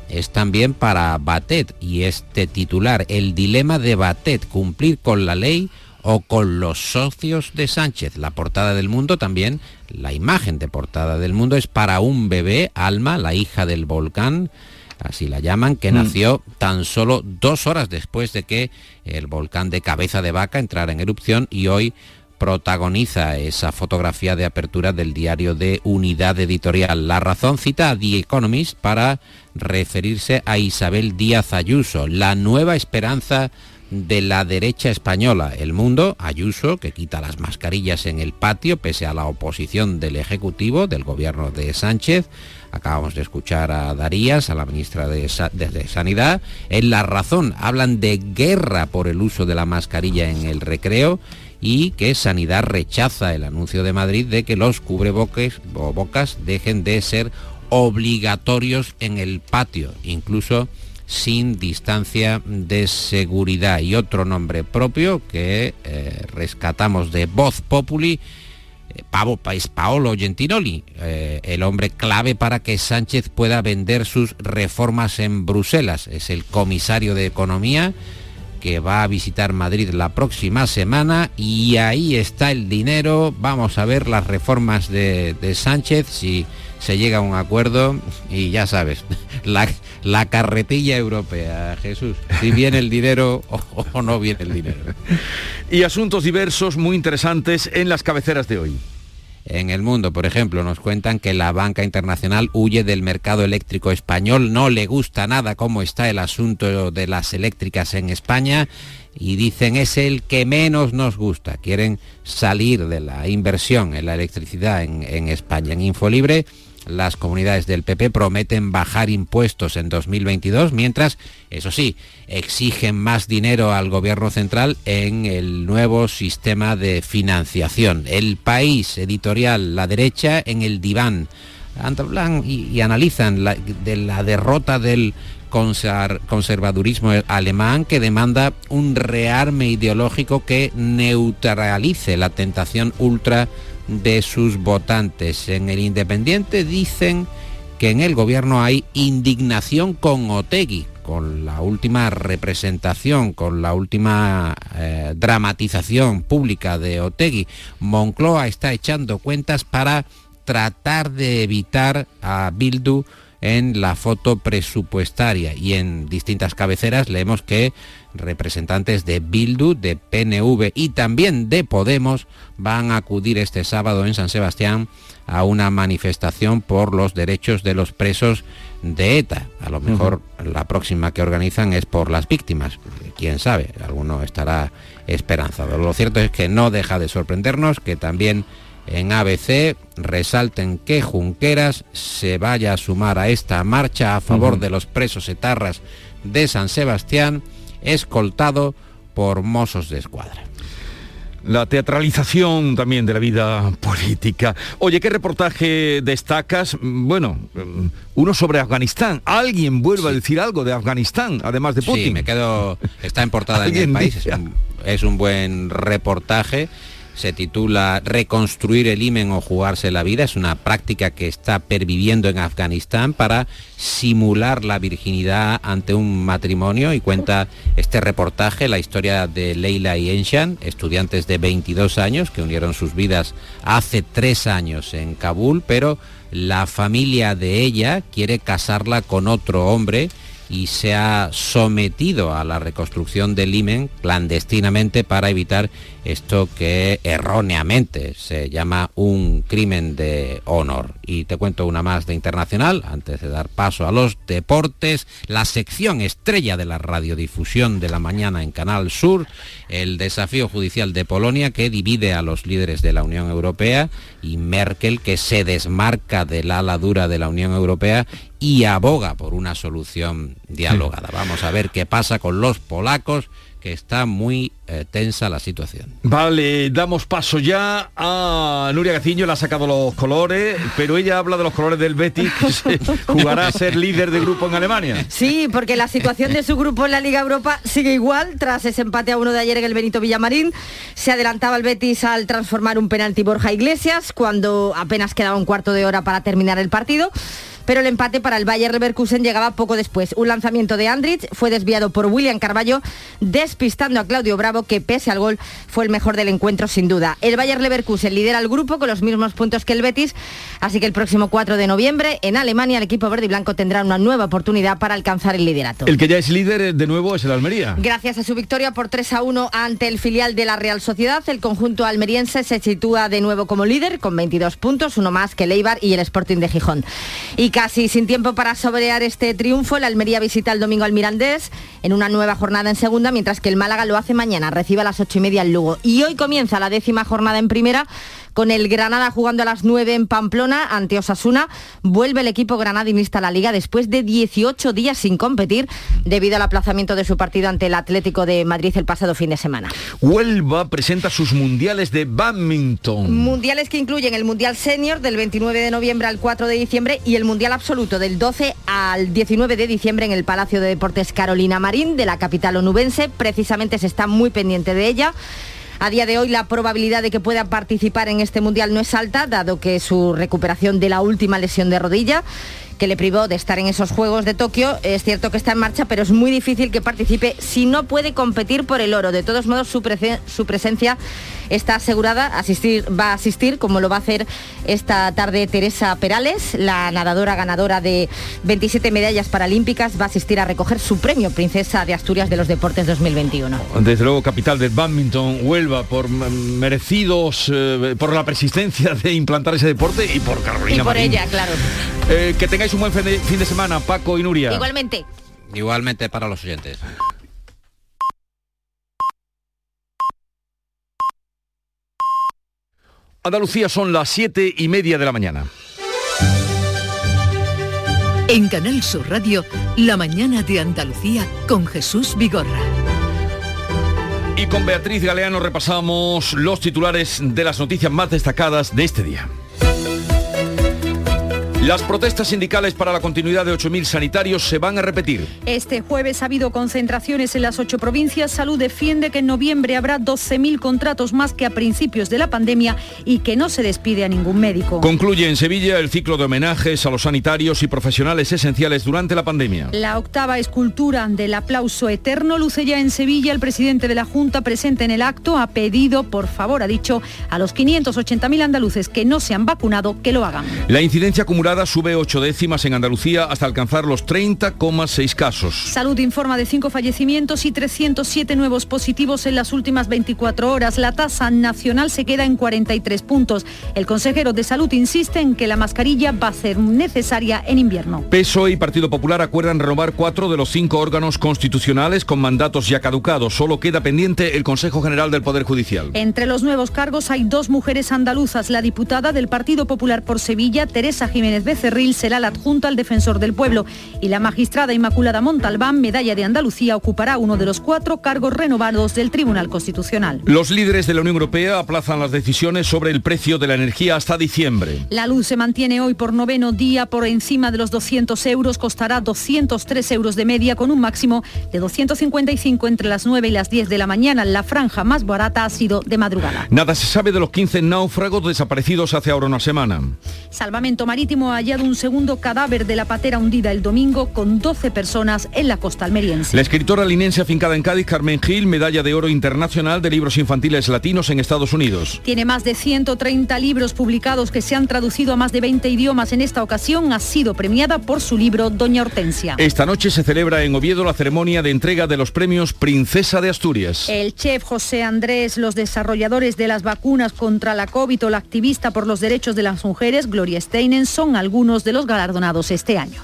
es también para Batet y este titular, el dilema de Batet, cumplir con la ley o con los socios de Sánchez. La portada del mundo también, la imagen de portada del mundo es para un bebé, Alma, la hija del volcán, así la llaman, que mm. nació tan solo dos horas después de que el volcán de cabeza de vaca entrara en erupción y hoy protagoniza esa fotografía de apertura del diario de Unidad Editorial. La razón cita a The Economist para referirse a Isabel Díaz Ayuso, la nueva esperanza de la derecha española. El Mundo, Ayuso, que quita las mascarillas en el patio pese a la oposición del Ejecutivo, del gobierno de Sánchez. Acabamos de escuchar a Darías, a la ministra de, Sanidad. En La Razón hablan de guerra por el uso de la mascarilla en el recreo y que Sanidad rechaza el anuncio de Madrid de que los cubrebocas bocas dejen de ser obligatorios en el patio. Incluso sin distancia de seguridad. Y otro nombre propio que eh, rescatamos de Voz Populi, eh, es Paolo Gentiloni, eh, el hombre clave para que Sánchez pueda vender sus reformas en Bruselas. Es el comisario de Economía que va a visitar Madrid la próxima semana y ahí está el dinero. Vamos a ver las reformas de, de Sánchez, si se llega a un acuerdo y ya sabes, la, la carretilla europea, Jesús, si viene el dinero o, o no viene el dinero. Y asuntos diversos muy interesantes en las cabeceras de hoy. En el mundo, por ejemplo, nos cuentan que la banca internacional huye del mercado eléctrico español, no le gusta nada cómo está el asunto de las eléctricas en España y dicen es el que menos nos gusta. Quieren salir de la inversión en la electricidad en, en España. En Infolibre las comunidades del PP prometen bajar impuestos en 2022, mientras, eso sí, exigen más dinero al gobierno central en el nuevo sistema de financiación. El país editorial, la derecha, en el diván. Hablan y, analizan de la derrota del conservadurismo alemán que demanda un rearme ideológico que neutralice la tentación ultra de sus votantes. En el Independiente dicen que en el gobierno hay indignación con Otegui, con la última representación, con la última eh, dramatización pública de Otegui. Moncloa está echando cuentas para tratar de evitar a Bildu en la foto presupuestaria y en distintas cabeceras leemos que representantes de Bildu, de PNV y también de Podemos van a acudir este sábado en San Sebastián a una manifestación por los derechos de los presos de ETA. A lo mejor uh -huh. la próxima que organizan es por las víctimas. Quién sabe, alguno estará esperanzado. Lo cierto es que no deja de sorprendernos que también en ABC resalten que Junqueras se vaya a sumar a esta marcha a favor uh -huh. de los presos etarras de San Sebastián, escoltado por mozos de escuadra la teatralización también de la vida política. Oye, ¿qué reportaje destacas? Bueno, uno sobre Afganistán. Alguien vuelve sí. a decir algo de Afganistán, además de Putin. Sí, me quedo. Está en portada en el país. Es un, es un buen reportaje se titula Reconstruir el imen o jugarse la vida. Es una práctica que está perviviendo en Afganistán para simular la virginidad ante un matrimonio y cuenta este reportaje la historia de Leila y Enshan, estudiantes de 22 años que unieron sus vidas hace tres años en Kabul, pero la familia de ella quiere casarla con otro hombre y se ha sometido a la reconstrucción del IMEN clandestinamente para evitar esto que erróneamente se llama un crimen de honor. Y te cuento una más de internacional, antes de dar paso a los deportes, la sección estrella de la radiodifusión de la mañana en Canal Sur, el desafío judicial de Polonia que divide a los líderes de la Unión Europea y Merkel que se desmarca del ala dura de la Unión Europea y aboga por una solución dialogada. Vamos a ver qué pasa con los polacos que está muy eh, tensa la situación. Vale, damos paso ya a Nuria Gaciño, le ha sacado los colores, pero ella habla de los colores del Betis, que se jugará a ser líder de grupo en Alemania. Sí, porque la situación de su grupo en la Liga Europa sigue igual, tras ese empate a uno de ayer en el Benito Villamarín, se adelantaba el Betis al transformar un penalti Borja Iglesias, cuando apenas quedaba un cuarto de hora para terminar el partido pero el empate para el Bayer Leverkusen llegaba poco después. Un lanzamiento de Andrich fue desviado por William Carballo, despistando a Claudio Bravo, que pese al gol fue el mejor del encuentro sin duda. El Bayer Leverkusen lidera el grupo con los mismos puntos que el Betis, así que el próximo 4 de noviembre en Alemania el equipo verde y blanco tendrá una nueva oportunidad para alcanzar el liderato. El que ya es líder de nuevo es el Almería. Gracias a su victoria por 3 a 1 ante el filial de la Real Sociedad, el conjunto almeriense se sitúa de nuevo como líder con 22 puntos, uno más que el Eibar y el Sporting de Gijón. Y casi sin tiempo para sobrear este triunfo, el Almería visita el domingo al Mirandés en una nueva jornada en segunda, mientras que el Málaga lo hace mañana, recibe a las ocho y media el Lugo. Y hoy comienza la décima jornada en primera con el Granada jugando a las 9 en Pamplona ante Osasuna. Vuelve el equipo granadinista a la liga después de 18 días sin competir debido al aplazamiento de su partido ante el Atlético de Madrid el pasado fin de semana. Huelva presenta sus mundiales de badminton. Mundiales que incluyen el Mundial Senior del 29 de noviembre al 4 de diciembre y el Mundial Absoluto del 12 al 19 de diciembre en el Palacio de Deportes Carolina Marín de la capital onubense. Precisamente se está muy pendiente de ella. A día de hoy la probabilidad de que pueda participar en este mundial no es alta, dado que su recuperación de la última lesión de rodilla que le privó de estar en esos Juegos de Tokio. Es cierto que está en marcha, pero es muy difícil que participe si no puede competir por el oro. De todos modos, su, su presencia está asegurada, asistir, va a asistir, como lo va a hacer esta tarde Teresa Perales, la nadadora ganadora de 27 medallas paralímpicas, va a asistir a recoger su premio Princesa de Asturias de los Deportes 2021. Desde luego, capital del badminton, Huelva, por merecidos, eh, por la persistencia de implantar ese deporte y por Carolina. Y por ella, claro. Eh, que tengáis un buen fin de, fin de semana, Paco y Nuria. Igualmente. Igualmente para los oyentes. Andalucía son las siete y media de la mañana. En Canal Sur Radio, La mañana de Andalucía con Jesús Vigorra. Y con Beatriz Galeano repasamos los titulares de las noticias más destacadas de este día. Las protestas sindicales para la continuidad de 8.000 sanitarios se van a repetir. Este jueves ha habido concentraciones en las ocho provincias. Salud defiende que en noviembre habrá 12.000 contratos más que a principios de la pandemia y que no se despide a ningún médico. Concluye en Sevilla el ciclo de homenajes a los sanitarios y profesionales esenciales durante la pandemia. La octava escultura del aplauso eterno luce ya en Sevilla. El presidente de la Junta presente en el acto ha pedido, por favor, ha dicho, a los 580.000 andaluces que no se han vacunado que lo hagan. La incidencia acumulada sube ocho décimas en Andalucía hasta alcanzar los 30,6 casos. Salud informa de cinco fallecimientos y 307 nuevos positivos en las últimas 24 horas. La tasa nacional se queda en 43 puntos. El consejero de Salud insiste en que la mascarilla va a ser necesaria en invierno. PSOE y Partido Popular acuerdan renovar cuatro de los cinco órganos constitucionales con mandatos ya caducados. Solo queda pendiente el Consejo General del Poder Judicial. Entre los nuevos cargos hay dos mujeres andaluzas. La diputada del Partido Popular por Sevilla, Teresa Jiménez Becerril será la adjunta al defensor del pueblo y la magistrada Inmaculada Montalbán, medalla de Andalucía, ocupará uno de los cuatro cargos renovados del Tribunal Constitucional. Los líderes de la Unión Europea aplazan las decisiones sobre el precio de la energía hasta diciembre. La luz se mantiene hoy por noveno día por encima de los 200 euros, costará 203 euros de media con un máximo de 255 entre las 9 y las 10 de la mañana. La franja más barata ha sido de madrugada. Nada se sabe de los 15 náufragos desaparecidos hace ahora una semana. Salvamento Marítimo ha hallado un segundo cadáver de la patera hundida el domingo con 12 personas en la costa almeriense. La escritora linense afincada en Cádiz, Carmen Gil, medalla de oro internacional de libros infantiles latinos en Estados Unidos. Tiene más de 130 libros publicados que se han traducido a más de 20 idiomas. En esta ocasión ha sido premiada por su libro Doña Hortensia. Esta noche se celebra en Oviedo la ceremonia de entrega de los premios Princesa de Asturias. El chef José Andrés, los desarrolladores de las vacunas contra la COVID o la activista por los derechos de las mujeres, Gloria Steinem, son algunos de los galardonados este año.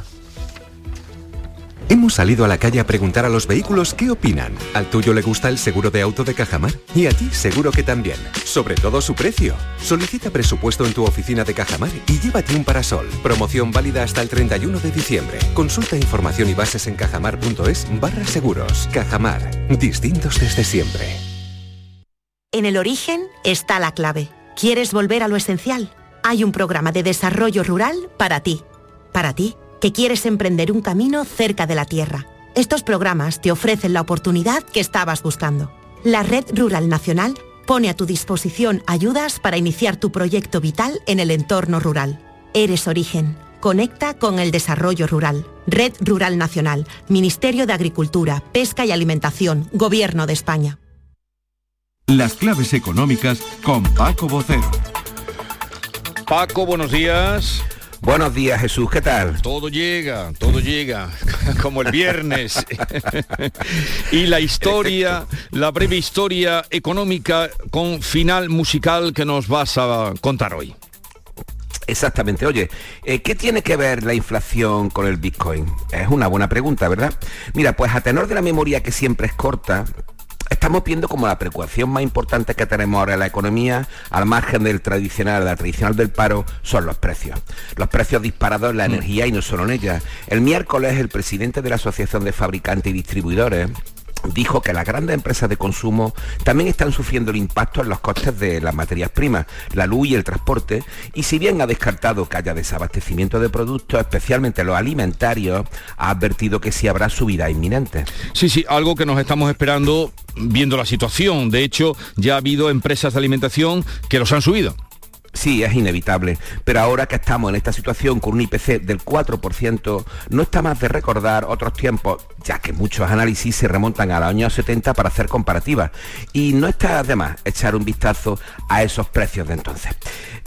Hemos salido a la calle a preguntar a los vehículos qué opinan. ¿Al tuyo le gusta el seguro de auto de Cajamar? Y a ti seguro que también. Sobre todo su precio. Solicita presupuesto en tu oficina de Cajamar y llévate un parasol. Promoción válida hasta el 31 de diciembre. Consulta información y bases en cajamar.es barra seguros. Cajamar. Distintos desde siempre. En el origen está la clave. ¿Quieres volver a lo esencial? Hay un programa de desarrollo rural para ti. Para ti, que quieres emprender un camino cerca de la tierra. Estos programas te ofrecen la oportunidad que estabas buscando. La Red Rural Nacional pone a tu disposición ayudas para iniciar tu proyecto vital en el entorno rural. Eres origen. Conecta con el desarrollo rural. Red Rural Nacional, Ministerio de Agricultura, Pesca y Alimentación, Gobierno de España. Las claves económicas con Paco Bocero. Paco, buenos días. Buenos días Jesús, ¿qué tal? Todo llega, todo llega, como el viernes. y la historia, la breve historia económica con final musical que nos vas a contar hoy. Exactamente. Oye, eh, ¿qué tiene que ver la inflación con el Bitcoin? Es una buena pregunta, ¿verdad? Mira, pues a tenor de la memoria que siempre es corta, estamos viendo como la preocupación más importante que tenemos ahora en la economía, al margen del tradicional, la tradicional del paro, son los precios. Los precios disparados en la energía y no solo en ella. El miércoles el presidente de la Asociación de Fabricantes y Distribuidores, dijo que las grandes empresas de consumo también están sufriendo el impacto en los costes de las materias primas, la luz y el transporte, y si bien ha descartado que haya desabastecimiento de productos, especialmente los alimentarios, ha advertido que sí habrá subida inminente. Sí, sí, algo que nos estamos esperando viendo la situación. De hecho, ya ha habido empresas de alimentación que los han subido. Sí, es inevitable, pero ahora que estamos en esta situación con un IPC del 4%, no está más de recordar otros tiempos, ya que muchos análisis se remontan a los años 70 para hacer comparativas, y no está de más echar un vistazo a esos precios de entonces.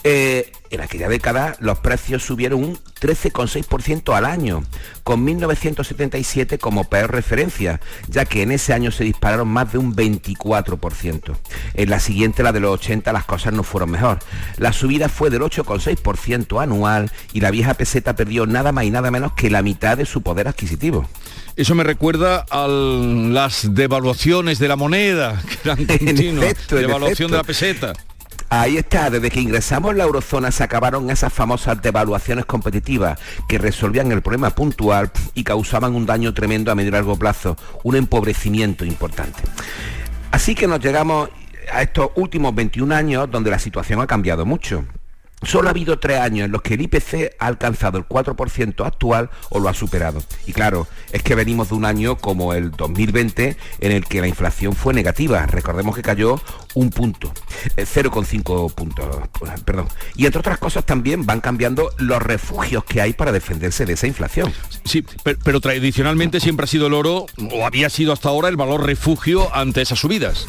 Eh, en aquella década los precios subieron un 13,6% al año, con 1977 como peor referencia, ya que en ese año se dispararon más de un 24%. En la siguiente, la de los 80, las cosas no fueron mejor. La subida fue del 8,6% anual y la vieja peseta perdió nada más y nada menos que la mitad de su poder adquisitivo. Eso me recuerda a las devaluaciones de la moneda, que eran continuas, devaluación de la peseta. Ahí está, desde que ingresamos en la eurozona se acabaron esas famosas devaluaciones competitivas que resolvían el problema puntual y causaban un daño tremendo a medio y largo plazo, un empobrecimiento importante. Así que nos llegamos a estos últimos 21 años donde la situación ha cambiado mucho. Solo ha habido tres años en los que el IPC ha alcanzado el 4% actual o lo ha superado. Y claro, es que venimos de un año como el 2020 en el que la inflación fue negativa. Recordemos que cayó un punto, 0,5 eh, puntos, perdón. Y entre otras cosas también van cambiando los refugios que hay para defenderse de esa inflación. Sí, pero, pero tradicionalmente siempre ha sido el oro, o había sido hasta ahora el valor refugio ante esas subidas.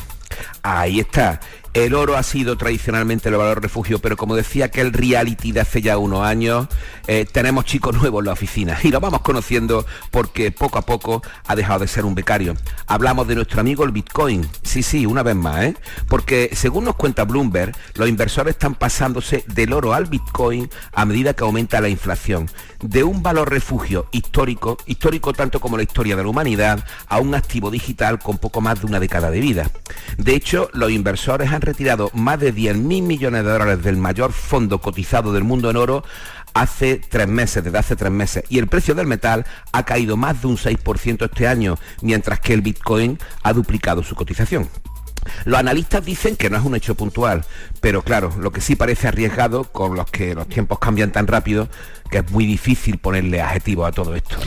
Ahí está. El oro ha sido tradicionalmente el valor refugio, pero como decía que el reality de hace ya unos años, eh, tenemos chicos nuevos en la oficina y lo vamos conociendo porque poco a poco ha dejado de ser un becario. Hablamos de nuestro amigo el Bitcoin, sí, sí, una vez más, ¿eh? porque según nos cuenta Bloomberg, los inversores están pasándose del oro al Bitcoin a medida que aumenta la inflación, de un valor refugio histórico, histórico tanto como la historia de la humanidad, a un activo digital con poco más de una década de vida. De hecho, los inversores han retirado más de 10.000 millones de dólares del mayor fondo cotizado del mundo en oro hace tres meses, desde hace tres meses, y el precio del metal ha caído más de un 6% este año, mientras que el Bitcoin ha duplicado su cotización. Los analistas dicen que no es un hecho puntual, pero claro, lo que sí parece arriesgado con los que los tiempos cambian tan rápido que es muy difícil ponerle adjetivo a todo esto.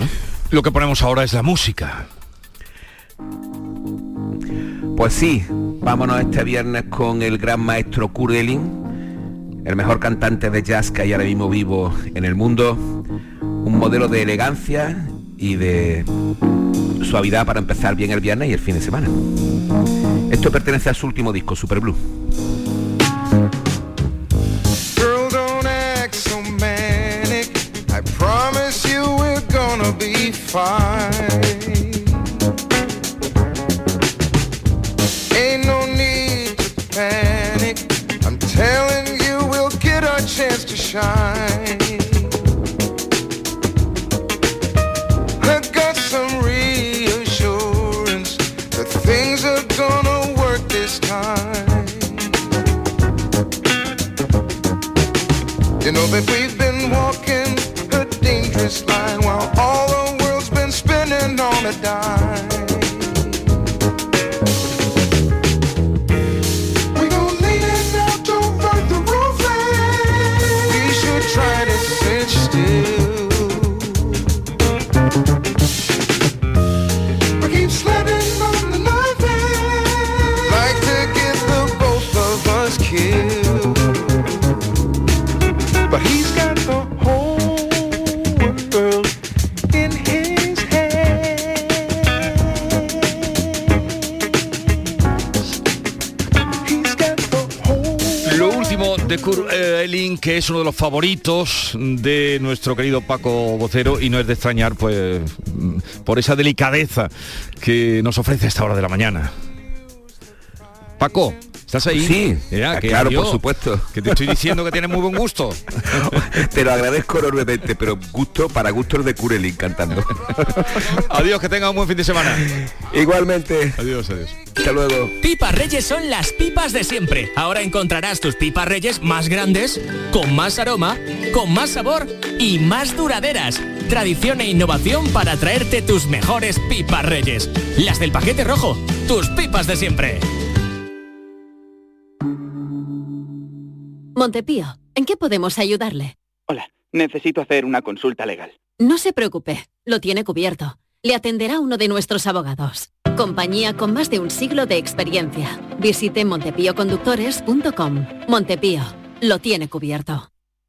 Lo que ponemos ahora es la música. Pues sí, vámonos este viernes con el gran maestro Kurt el mejor cantante de jazz que hay ahora mismo vivo en el mundo, un modelo de elegancia y de suavidad para empezar bien el viernes y el fin de semana. Esto pertenece a su último disco, Super Blue. I got some reassurance that things are gonna work this time. You know that we've been walking a dangerous line while all the world's been spinning on a dime. Que es uno de los favoritos de nuestro querido Paco Vocero y no es de extrañar pues por esa delicadeza que nos ofrece a esta hora de la mañana. Paco, ¿Estás ahí? Sí, claro, por supuesto. Que te estoy diciendo que tienes muy buen gusto. te lo agradezco enormemente, pero gusto para gusto el de Curelin cantando. adiós, que tenga un buen fin de semana. Igualmente. Adiós, adiós. Hasta luego. Pipas Reyes son las pipas de siempre. Ahora encontrarás tus pipas Reyes más grandes, con más aroma, con más sabor y más duraderas. Tradición e innovación para traerte tus mejores pipas Reyes. Las del paquete rojo, tus pipas de siempre. Montepío, ¿en qué podemos ayudarle? Hola, necesito hacer una consulta legal. No se preocupe, lo tiene cubierto. Le atenderá uno de nuestros abogados. Compañía con más de un siglo de experiencia. Visite montepíoconductores.com. Montepío, lo tiene cubierto.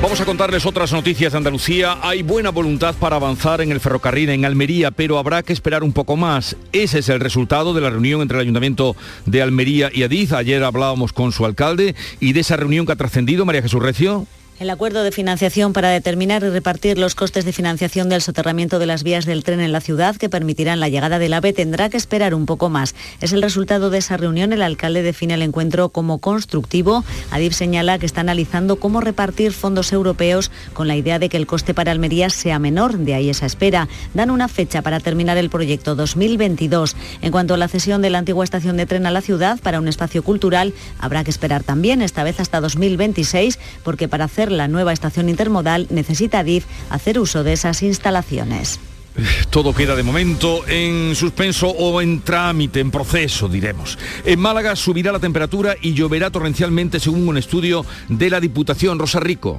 Vamos a contarles otras noticias de Andalucía. Hay buena voluntad para avanzar en el ferrocarril en Almería, pero habrá que esperar un poco más. Ese es el resultado de la reunión entre el Ayuntamiento de Almería y Adiz. Ayer hablábamos con su alcalde y de esa reunión que ha trascendido, María Jesús Recio. El acuerdo de financiación para determinar y repartir los costes de financiación del soterramiento de las vías del tren en la ciudad que permitirán la llegada del AVE tendrá que esperar un poco más. Es el resultado de esa reunión. El alcalde define el encuentro como constructivo. Adif señala que está analizando cómo repartir fondos europeos con la idea de que el coste para Almería sea menor. De ahí esa espera. Dan una fecha para terminar el proyecto 2022. En cuanto a la cesión de la antigua estación de tren a la ciudad para un espacio cultural, habrá que esperar también, esta vez hasta 2026, porque para hacer la nueva estación intermodal necesita DIF hacer uso de esas instalaciones. Todo queda de momento en suspenso o en trámite, en proceso, diremos. En Málaga subirá la temperatura y lloverá torrencialmente según un estudio de la Diputación Rosa Rico.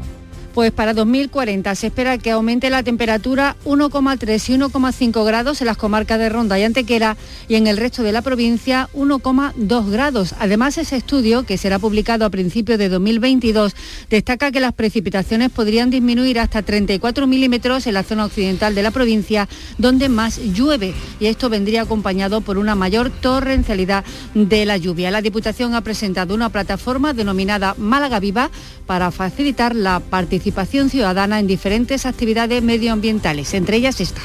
Pues para 2040 se espera que aumente la temperatura 1,3 y 1,5 grados en las comarcas de Ronda y Antequera y en el resto de la provincia 1,2 grados. Además, ese estudio, que será publicado a principios de 2022, destaca que las precipitaciones podrían disminuir hasta 34 milímetros en la zona occidental de la provincia, donde más llueve. Y esto vendría acompañado por una mayor torrencialidad de la lluvia. La Diputación ha presentado una plataforma denominada Málaga Viva para facilitar la participación participación ciudadana en diferentes actividades medioambientales, entre ellas esta.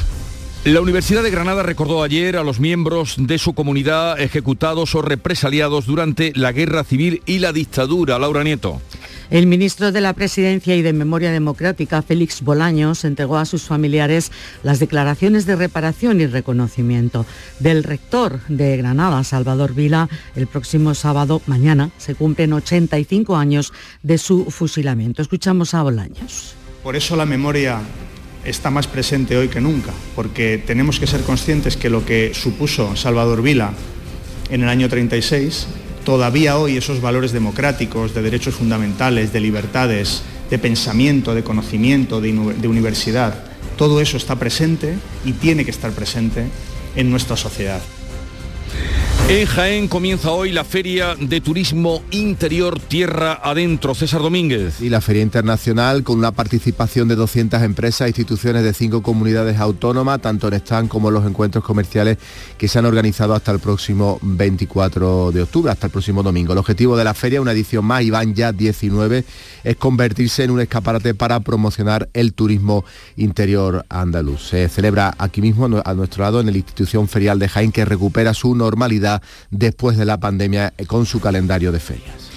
La Universidad de Granada recordó ayer a los miembros de su comunidad ejecutados o represaliados durante la guerra civil y la dictadura. Laura Nieto. El ministro de la Presidencia y de Memoria Democrática, Félix Bolaños, entregó a sus familiares las declaraciones de reparación y reconocimiento del rector de Granada, Salvador Vila. El próximo sábado, mañana, se cumplen 85 años de su fusilamiento. Escuchamos a Bolaños. Por eso la memoria está más presente hoy que nunca, porque tenemos que ser conscientes que lo que supuso Salvador Vila en el año 36 todavía hoy esos valores democráticos, de derechos fundamentales, de libertades, de pensamiento, de conocimiento, de, universidad, todo eso está presente y tiene que estar presente en nuestra sociedad. En Jaén comienza hoy la Feria de Turismo Interior Tierra Adentro. César Domínguez. Y la Feria Internacional con una participación de 200 empresas e instituciones de cinco comunidades autónomas, tanto en stand como en los encuentros comerciales que se han organizado hasta el próximo 24 de octubre, hasta el próximo domingo. El objetivo de la feria, una edición más, y van ya 19, es convertirse en un escaparate para promocionar el turismo interior andaluz. Se celebra aquí mismo a nuestro lado en la institución ferial de Jaén que recupera su normalidad después de la pandemia con su calendario de ferias.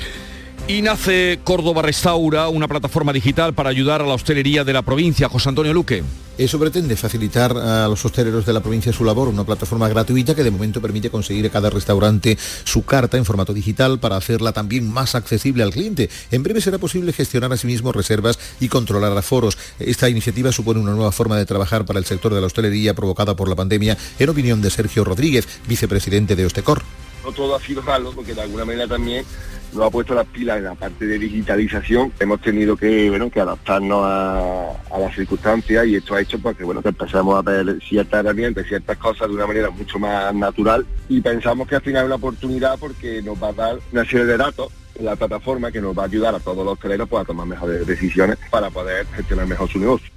Y nace Córdoba Restaura, una plataforma digital para ayudar a la hostelería de la provincia. José Antonio Luque. Eso pretende facilitar a los hosteleros de la provincia su labor, una plataforma gratuita que de momento permite conseguir a cada restaurante su carta en formato digital para hacerla también más accesible al cliente. En breve será posible gestionar asimismo reservas y controlar aforos. Esta iniciativa supone una nueva forma de trabajar para el sector de la hostelería provocada por la pandemia, en opinión de Sergio Rodríguez, vicepresidente de Ostecor. No todo ha sido malo, porque de alguna manera también nos ha puesto las pilas en la parte de digitalización. Hemos tenido que, bueno, que adaptarnos a, las circunstancias y esto ha hecho pues, que, bueno, que empezamos a ver ciertas herramientas, ciertas cosas de una manera mucho más natural y pensamos que al final es una oportunidad porque nos va a dar una serie de datos la plataforma que nos va a ayudar a todos los hosteleros pues, a tomar mejores decisiones para poder gestionar mejor su negocio.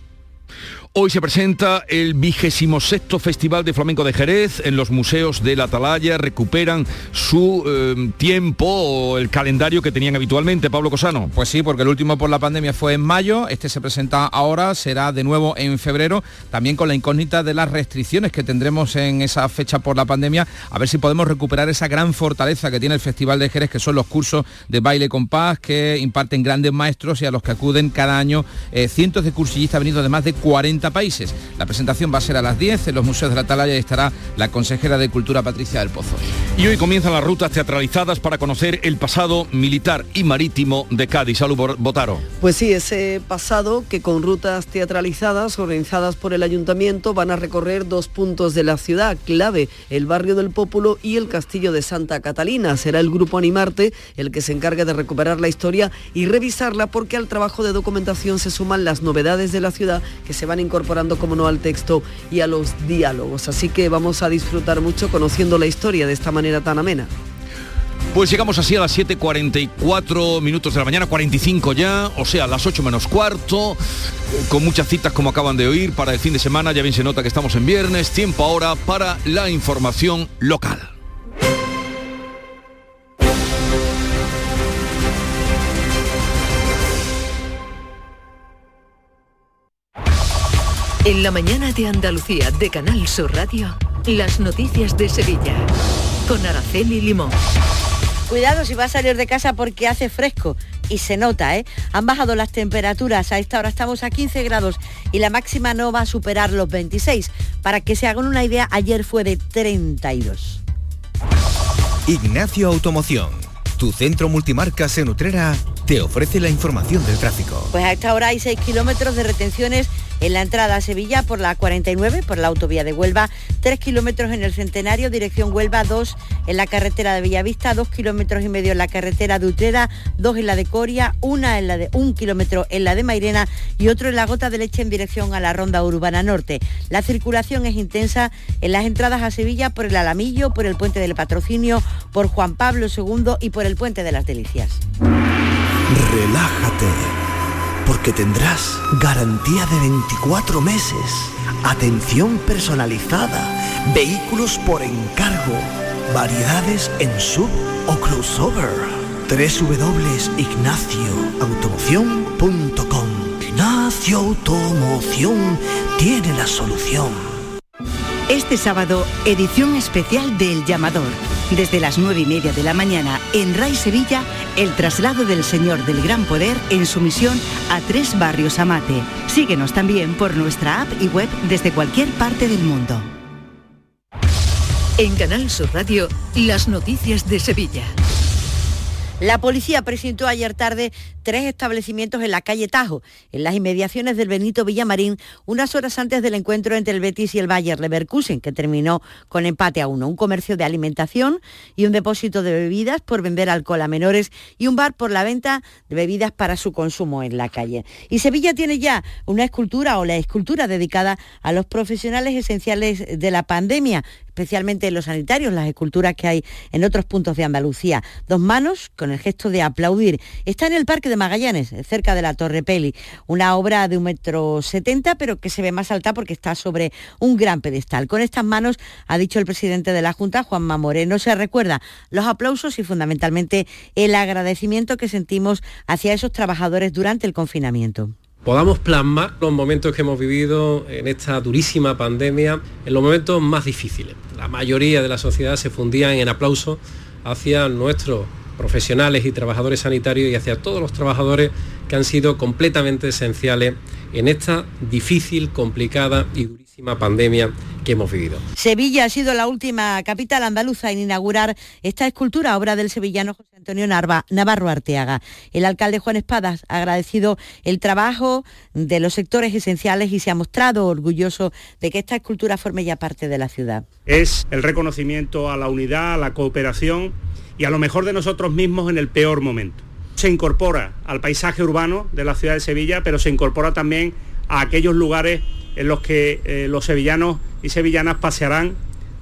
Hoy se presenta el vigésimo sexto Festival de Flamenco de Jerez. En los museos de la Atalaya recuperan su eh, tiempo o el calendario que tenían habitualmente. Pablo Cosano. Pues sí, porque el último por la pandemia fue en mayo, este se presenta ahora, será de nuevo en febrero, también con la incógnita de las restricciones que tendremos en esa fecha por la pandemia, a ver si podemos recuperar esa gran fortaleza que tiene el Festival de Jerez, que son los cursos de baile compás que imparten grandes maestros y a los que acuden cada año eh, cientos de cursillistas venidos de más de 40 30 países. La presentación va a ser a las 10 en los museos de la Atalaya y estará la consejera de Cultura Patricia del Pozo. Y hoy comienzan las rutas teatralizadas para conocer el pasado militar y marítimo de Cádiz. Salud, Botaro. Pues sí, ese pasado que con rutas teatralizadas organizadas por el ayuntamiento van a recorrer dos puntos de la ciudad clave, el barrio del Pópulo y el castillo de Santa Catalina. Será el grupo Animarte el que se encargue de recuperar la historia y revisarla porque al trabajo de documentación se suman las novedades de la ciudad que se van incorporando como no al texto y a los diálogos. Así que vamos a disfrutar mucho conociendo la historia de esta manera tan amena. Pues llegamos así a las 7.44 minutos de la mañana, 45 ya, o sea, las 8 menos cuarto, con muchas citas como acaban de oír para el fin de semana, ya bien se nota que estamos en viernes, tiempo ahora para la información local. En la mañana de Andalucía de Canal Sur Radio, las noticias de Sevilla, con Araceli Limón. Cuidado si va a salir de casa porque hace fresco y se nota, ¿eh? Han bajado las temperaturas, a esta hora estamos a 15 grados y la máxima no va a superar los 26. Para que se hagan una idea, ayer fue de 32. Ignacio Automoción, tu centro multimarcas en Utrera, te ofrece la información del tráfico. Pues a esta hora hay 6 kilómetros de retenciones en la entrada a Sevilla por la 49, por la autovía de Huelva, 3 kilómetros en el Centenario, dirección Huelva, 2 en la carretera de Villavista, 2 kilómetros y medio en la carretera de Utrera, 2 en la de Coria, una en la de un kilómetro en la de Mairena y otro en la gota de leche en dirección a la ronda urbana norte. La circulación es intensa en las entradas a Sevilla por el Alamillo, por el puente del Patrocinio, por Juan Pablo II y por el puente de las Delicias. Relájate porque tendrás garantía de 24 meses, atención personalizada, vehículos por encargo, variedades en sub o crossover. www.ignacioautomoción.com Ignacio Automoción tiene la solución. Este sábado, edición especial del Llamador. Desde las nueve y media de la mañana, en RAI Sevilla, el traslado del Señor del Gran Poder en su misión a tres barrios Amate. Síguenos también por nuestra app y web desde cualquier parte del mundo. En Canal Sur Radio, las noticias de Sevilla. La policía presentó ayer tarde tres establecimientos en la calle Tajo, en las inmediaciones del Benito Villamarín, unas horas antes del encuentro entre el Betis y el Bayer Leverkusen, que terminó con empate a uno. Un comercio de alimentación y un depósito de bebidas por vender alcohol a menores y un bar por la venta de bebidas para su consumo en la calle. Y Sevilla tiene ya una escultura o la escultura dedicada a los profesionales esenciales de la pandemia, especialmente los sanitarios, las esculturas que hay en otros puntos de Andalucía. Dos manos con el gesto de aplaudir. Está en el Parque de Magallanes, cerca de la Torre Peli, una obra de un metro setenta, pero que se ve más alta porque está sobre un gran pedestal. Con estas manos, ha dicho el presidente de la Junta, Juanma Moreno, se recuerda los aplausos y fundamentalmente el agradecimiento que sentimos hacia esos trabajadores durante el confinamiento podamos plasmar los momentos que hemos vivido en esta durísima pandemia, en los momentos más difíciles. La mayoría de la sociedad se fundía en aplauso hacia nuestros profesionales y trabajadores sanitarios y hacia todos los trabajadores que han sido completamente esenciales en esta difícil, complicada y pandemia que hemos vivido. Sevilla ha sido la última capital andaluza en inaugurar esta escultura, obra del sevillano José Antonio Narva, Navarro Arteaga. El alcalde Juan Espadas ha agradecido el trabajo de los sectores esenciales y se ha mostrado orgulloso de que esta escultura forme ya parte de la ciudad. Es el reconocimiento a la unidad, a la cooperación y a lo mejor de nosotros mismos en el peor momento. Se incorpora al paisaje urbano de la ciudad de Sevilla, pero se incorpora también a aquellos lugares en los que eh, los sevillanos y sevillanas pasearán,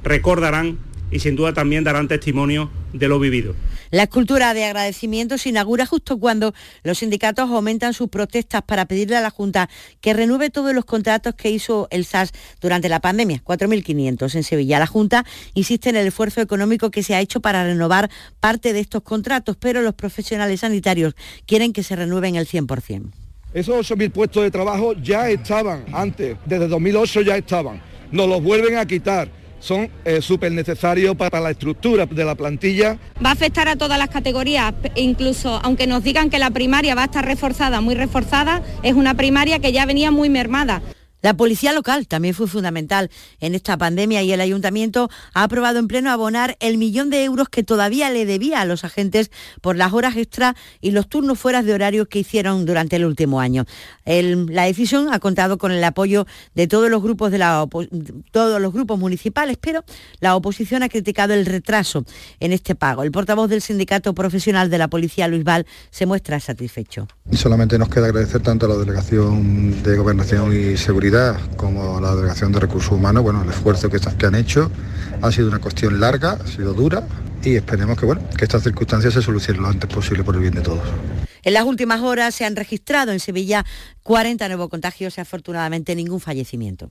recordarán y sin duda también darán testimonio de lo vivido. La escultura de agradecimiento se inaugura justo cuando los sindicatos aumentan sus protestas para pedirle a la Junta que renueve todos los contratos que hizo el SAS durante la pandemia, 4.500 en Sevilla. La Junta insiste en el esfuerzo económico que se ha hecho para renovar parte de estos contratos, pero los profesionales sanitarios quieren que se renueven el 100%. Esos 8.000 puestos de trabajo ya estaban antes, desde 2008 ya estaban. Nos los vuelven a quitar. Son eh, súper necesarios para la estructura de la plantilla. Va a afectar a todas las categorías, incluso aunque nos digan que la primaria va a estar reforzada, muy reforzada, es una primaria que ya venía muy mermada. La policía local también fue fundamental en esta pandemia y el ayuntamiento ha aprobado en pleno abonar el millón de euros que todavía le debía a los agentes por las horas extra y los turnos fuera de horario que hicieron durante el último año. la decisión ha contado con el apoyo de todos los grupos todos los grupos municipales, pero la oposición ha criticado el retraso en este pago. El portavoz del sindicato profesional de la policía, Luis Val, se muestra satisfecho. Solamente nos queda agradecer tanto a la delegación de gobernación y seguridad como la Delegación de Recursos Humanos, bueno, el esfuerzo que, que han hecho ha sido una cuestión larga, ha sido dura y esperemos que, bueno, que estas circunstancias se solucionen lo antes posible por el bien de todos. En las últimas horas se han registrado en Sevilla 40 nuevos contagios y afortunadamente ningún fallecimiento.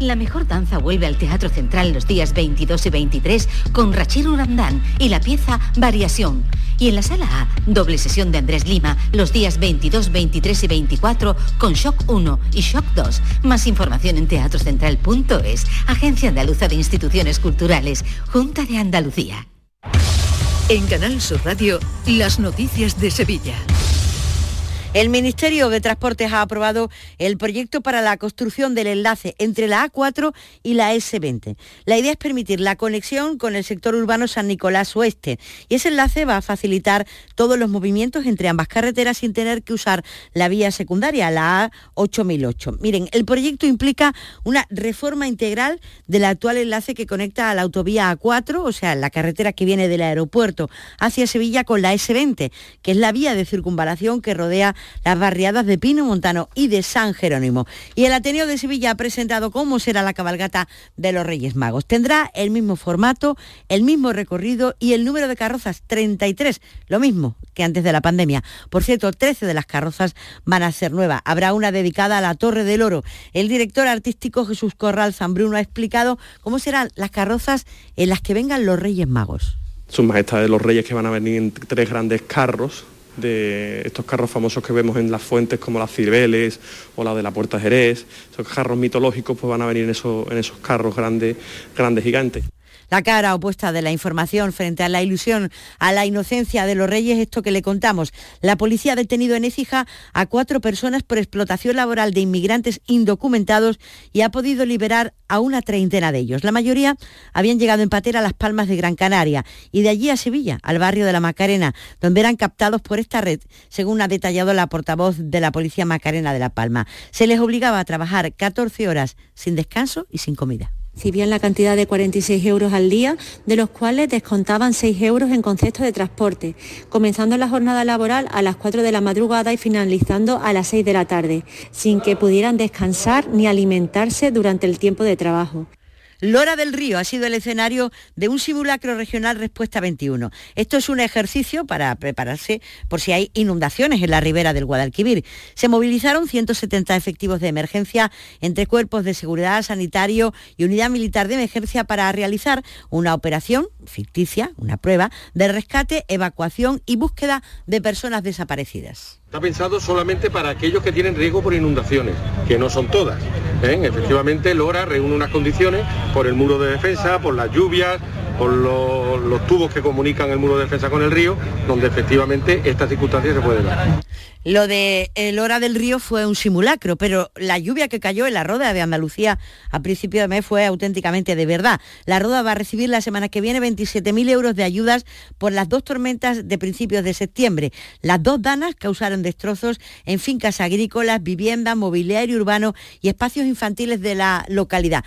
La mejor danza vuelve al Teatro Central los días 22 y 23 con Rachir Urandán y la pieza Variación. Y en la sala A, doble sesión de Andrés Lima los días 22, 23 y 24 con Shock 1 y Shock 2. Más información en teatrocentral.es, Agencia Andaluza de Instituciones Culturales, Junta de Andalucía. En Canal Sur Radio, las noticias de Sevilla. El Ministerio de Transportes ha aprobado el proyecto para la construcción del enlace entre la A4 y la S20. La idea es permitir la conexión con el sector urbano San Nicolás Oeste y ese enlace va a facilitar todos los movimientos entre ambas carreteras sin tener que usar la vía secundaria, la A8008. Miren, el proyecto implica una reforma integral del actual enlace que conecta a la autovía A4, o sea, la carretera que viene del aeropuerto hacia Sevilla con la S20, que es la vía de circunvalación que rodea las barriadas de Pino Montano y de San Jerónimo. Y el Ateneo de Sevilla ha presentado cómo será la cabalgata de los Reyes Magos. Tendrá el mismo formato, el mismo recorrido y el número de carrozas 33, lo mismo que antes de la pandemia. Por cierto, 13 de las carrozas van a ser nuevas. Habrá una dedicada a la Torre del Oro. El director artístico Jesús Corral Zambruno ha explicado cómo serán las carrozas en las que vengan los Reyes Magos. Sus majestades los reyes que van a venir en tres grandes carros de estos carros famosos que vemos en las fuentes como las Cibeles o la de la Puerta Jerez, esos carros mitológicos pues van a venir en esos, en esos carros grandes, grandes gigantes. La cara opuesta de la información frente a la ilusión, a la inocencia de los reyes, esto que le contamos. La policía ha detenido en Écija a cuatro personas por explotación laboral de inmigrantes indocumentados y ha podido liberar a una treintena de ellos. La mayoría habían llegado en patera a Las Palmas de Gran Canaria y de allí a Sevilla, al barrio de la Macarena, donde eran captados por esta red, según ha detallado la portavoz de la Policía Macarena de La Palma. Se les obligaba a trabajar 14 horas sin descanso y sin comida recibían la cantidad de 46 euros al día, de los cuales descontaban 6 euros en concepto de transporte, comenzando la jornada laboral a las 4 de la madrugada y finalizando a las 6 de la tarde, sin que pudieran descansar ni alimentarse durante el tiempo de trabajo. Lora del Río ha sido el escenario de un simulacro regional Respuesta 21. Esto es un ejercicio para prepararse por si hay inundaciones en la ribera del Guadalquivir. Se movilizaron 170 efectivos de emergencia entre cuerpos de seguridad sanitario y unidad militar de emergencia para realizar una operación ficticia, una prueba de rescate, evacuación y búsqueda de personas desaparecidas. Está pensado solamente para aquellos que tienen riesgo por inundaciones, que no son todas. ¿Eh? Efectivamente, Lora reúne unas condiciones por el muro de defensa, por las lluvias, por los, tubos que comunican el muro de defensa con el río, donde efectivamente estas circunstancias se pueden dar. Lo de el hora del río fue un simulacro, pero la lluvia que cayó en la Roda de Andalucía a principio de mes fue auténticamente de verdad. La Roda va a recibir la semana que viene 27.000 euros de ayudas por las dos tormentas de principios de septiembre. Las dos danas causaron destrozos en fincas agrícolas, viviendas, mobiliario urbano y espacios infantiles de la localidad.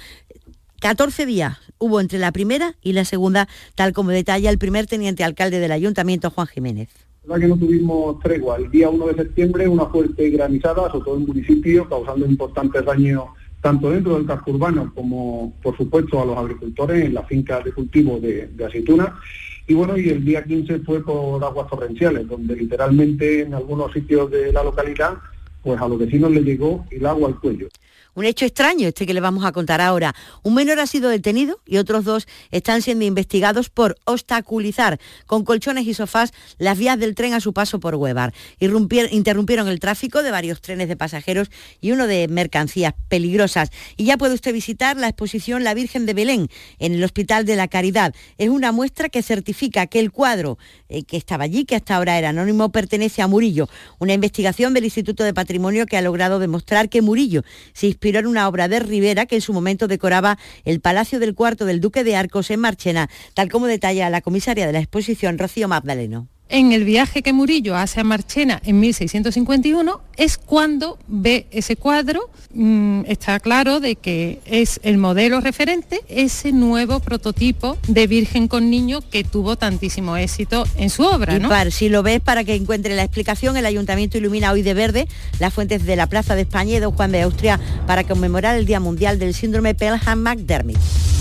14 días hubo entre la primera y la segunda, tal como detalla el primer teniente alcalde del ayuntamiento, Juan Jiménez. La que no tuvimos tregua. El día 1 de septiembre una fuerte granizada sobre todo el municipio, causando importantes daños tanto dentro del casco urbano como, por supuesto, a los agricultores en las fincas de cultivo de, de aceituna. Y bueno, y el día 15 fue por aguas torrenciales, donde literalmente en algunos sitios de la localidad, pues a los vecinos les llegó el agua al cuello. Un hecho extraño este que le vamos a contar ahora. Un menor ha sido detenido y otros dos están siendo investigados por obstaculizar con colchones y sofás las vías del tren a su paso por Huevar. Interrumpieron el tráfico de varios trenes de pasajeros y uno de mercancías peligrosas. Y ya puede usted visitar la exposición La Virgen de Belén en el Hospital de la Caridad. Es una muestra que certifica que el cuadro eh, que estaba allí, que hasta ahora era anónimo, pertenece a Murillo. Una investigación del Instituto de Patrimonio que ha logrado demostrar que Murillo se inspiró una obra de Rivera que en su momento decoraba el Palacio del Cuarto del Duque de Arcos en Marchena, tal como detalla la comisaria de la exposición Rocío Magdaleno en el viaje que Murillo hace a Marchena en 1651 es cuando ve ese cuadro, mm, está claro de que es el modelo referente, ese nuevo prototipo de Virgen con Niño que tuvo tantísimo éxito en su obra. ¿no? si lo ves para que encuentre la explicación, el ayuntamiento ilumina hoy de verde las fuentes de la Plaza de España y de Juan de Austria para conmemorar el Día Mundial del Síndrome Pelham-McDermott.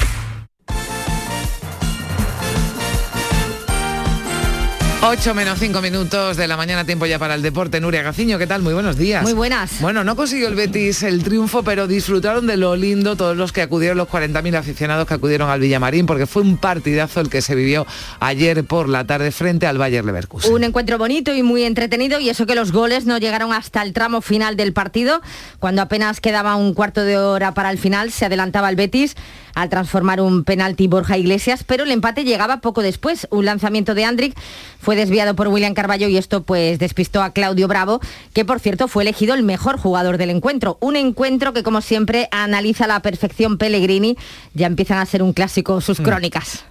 8 menos 5 minutos de la mañana, tiempo ya para el deporte. Nuria Gaciño, ¿qué tal? Muy buenos días. Muy buenas. Bueno, no consiguió el Betis el triunfo, pero disfrutaron de lo lindo todos los que acudieron, los 40.000 aficionados que acudieron al Villamarín, porque fue un partidazo el que se vivió ayer por la tarde frente al Bayer Leverkusen. Un encuentro bonito y muy entretenido, y eso que los goles no llegaron hasta el tramo final del partido, cuando apenas quedaba un cuarto de hora para el final, se adelantaba el Betis al transformar un penalti Borja Iglesias, pero el empate llegaba poco después. Un lanzamiento de Andrick fue desviado por William Carballo y esto pues despistó a Claudio Bravo, que por cierto fue elegido el mejor jugador del encuentro. Un encuentro que como siempre analiza la perfección Pellegrini, ya empiezan a ser un clásico sus mm. crónicas.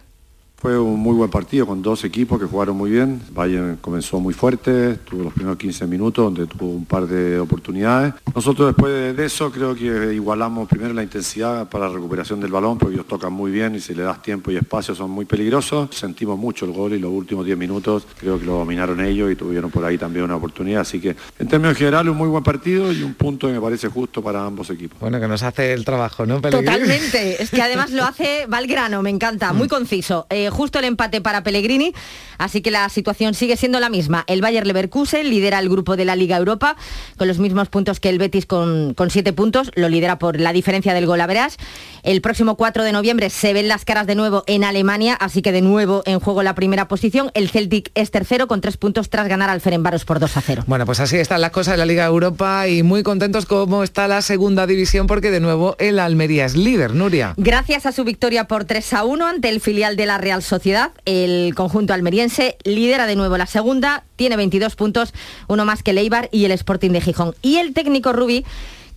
Fue un muy buen partido con dos equipos que jugaron muy bien. Bayern comenzó muy fuerte, tuvo los primeros 15 minutos donde tuvo un par de oportunidades. Nosotros después de eso creo que igualamos primero la intensidad para la recuperación del balón porque ellos tocan muy bien y si le das tiempo y espacio son muy peligrosos. Sentimos mucho el gol y los últimos 10 minutos creo que lo dominaron ellos y tuvieron por ahí también una oportunidad. Así que en términos generales un muy buen partido y un punto que me parece justo para ambos equipos. Bueno, que nos hace el trabajo, ¿no? Totalmente, es que además lo hace Valgrano, me encanta, muy conciso. Eh, justo el empate para Pellegrini, así que la situación sigue siendo la misma. El Bayer Leverkusen lidera el grupo de la Liga Europa con los mismos puntos que el Betis con, con siete puntos, lo lidera por la diferencia del gol a verás. El próximo 4 de noviembre se ven las caras de nuevo en Alemania, así que de nuevo en juego la primera posición. El Celtic es tercero con tres puntos tras ganar al Ferenbaros por 2 a 0. Bueno, pues así están las cosas de la Liga Europa y muy contentos como está la segunda división porque de nuevo el Almería es líder, Nuria. Gracias a su victoria por 3 a 1 ante el filial de la Real Sociedad el conjunto almeriense lidera de nuevo la segunda, tiene 22 puntos, uno más que el y el Sporting de Gijón. Y el técnico Rubí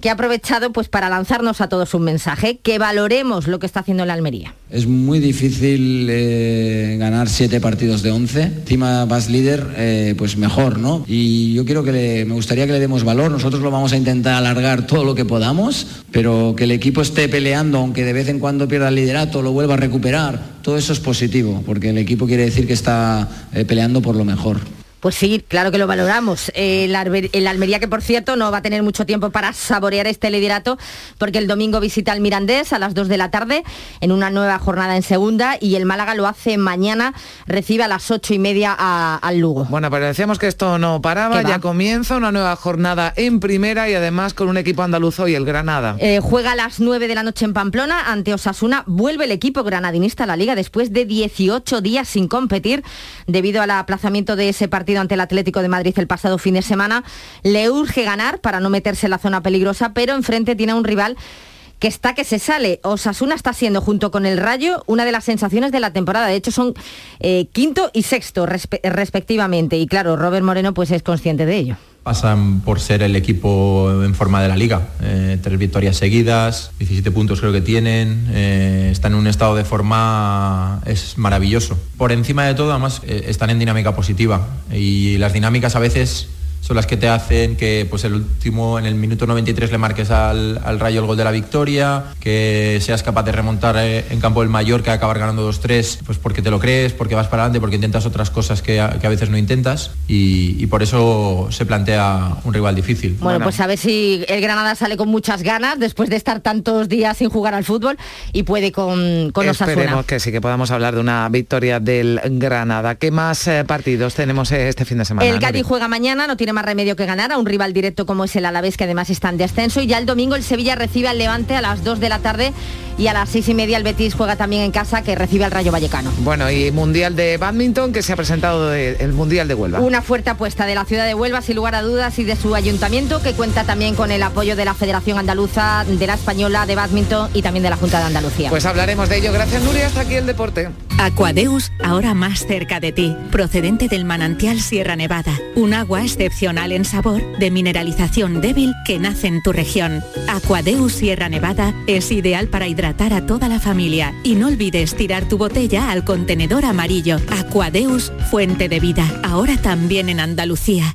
que ha aprovechado pues para lanzarnos a todos un mensaje, que valoremos lo que está haciendo la Almería. Es muy difícil eh, ganar siete partidos de once, encima vas líder, eh, pues mejor, ¿no? Y yo quiero que me gustaría que le demos valor, nosotros lo vamos a intentar alargar todo lo que podamos, pero que el equipo esté peleando, aunque de vez en cuando pierda el liderato, lo vuelva a recuperar, todo eso es positivo, porque el equipo quiere decir que está eh, peleando por lo mejor. Pues sí, claro que lo valoramos. El, Almería, que por cierto no va a tener mucho tiempo para saborear este liderato, porque el domingo visita al Mirandés a las 2 de la tarde en una nueva jornada en segunda y el Málaga lo hace mañana, recibe a las 8 y media al Lugo. Bueno, pero decíamos que esto no paraba, ya comienza una nueva jornada en primera y además con un equipo andaluzo y el Granada. Eh, juega a las 9 de la noche en Pamplona ante Osasuna, vuelve el equipo granadinista a la liga después de 18 días sin competir debido al aplazamiento de ese partido ante el Atlético de Madrid el pasado fin de semana. Le urge ganar para no meterse en la zona peligrosa, pero enfrente tiene un rival que está que se sale. Osasuna está siendo, junto con el Rayo, una de las sensaciones de la temporada. De hecho, son eh, quinto y sexto respectivamente. Y claro, Robert Moreno pues es consciente de ello pasan por ser el equipo en forma de la liga. Eh, tres victorias seguidas, 17 puntos creo que tienen, eh, están en un estado de forma es maravilloso. Por encima de todo, además, eh, están en dinámica positiva y las dinámicas a veces son las que te hacen que pues el último, en el minuto 93 le marques al, al Rayo el gol de la victoria, que seas capaz de remontar eh, en campo del Mallorca, acabar ganando 2-3, pues porque te lo crees, porque vas para adelante, porque intentas otras cosas que a, que a veces no intentas y, y por eso se plantea un rival difícil. Bueno, pues a ver si el Granada sale con muchas ganas después de estar tantos días sin jugar al fútbol y puede con, con Osasuna. Esperemos que sí, que podamos hablar de una victoria del Granada. ¿Qué más eh, partidos tenemos eh, este fin de semana? El? Cádiz juega mañana, no tiene más remedio que ganar a un rival directo como es el Alavés, que además está en descenso. Y ya el domingo el Sevilla recibe al Levante a las 2 de la tarde y a las 6 y media el Betis juega también en casa, que recibe al Rayo Vallecano. Bueno, y Mundial de Badminton que se ha presentado de- el Mundial de Huelva. Una fuerte apuesta de la ciudad de Huelva, sin lugar a dudas, y de su ayuntamiento, que cuenta también con el apoyo de la Federación Andaluza, de la Española de Badminton y también de la Junta de Andalucía. Pues hablaremos de ello. Gracias, Nuria. Hasta aquí el deporte. Aquadeus, ahora más cerca de ti, procedente del manantial Sierra Nevada, un agua excepcional en sabor, de mineralización débil que nace en tu región. Aquadeus Sierra Nevada es ideal para hidratar a toda la familia y no olvides tirar tu botella al contenedor amarillo. Aquadeus, fuente de vida, ahora también en Andalucía.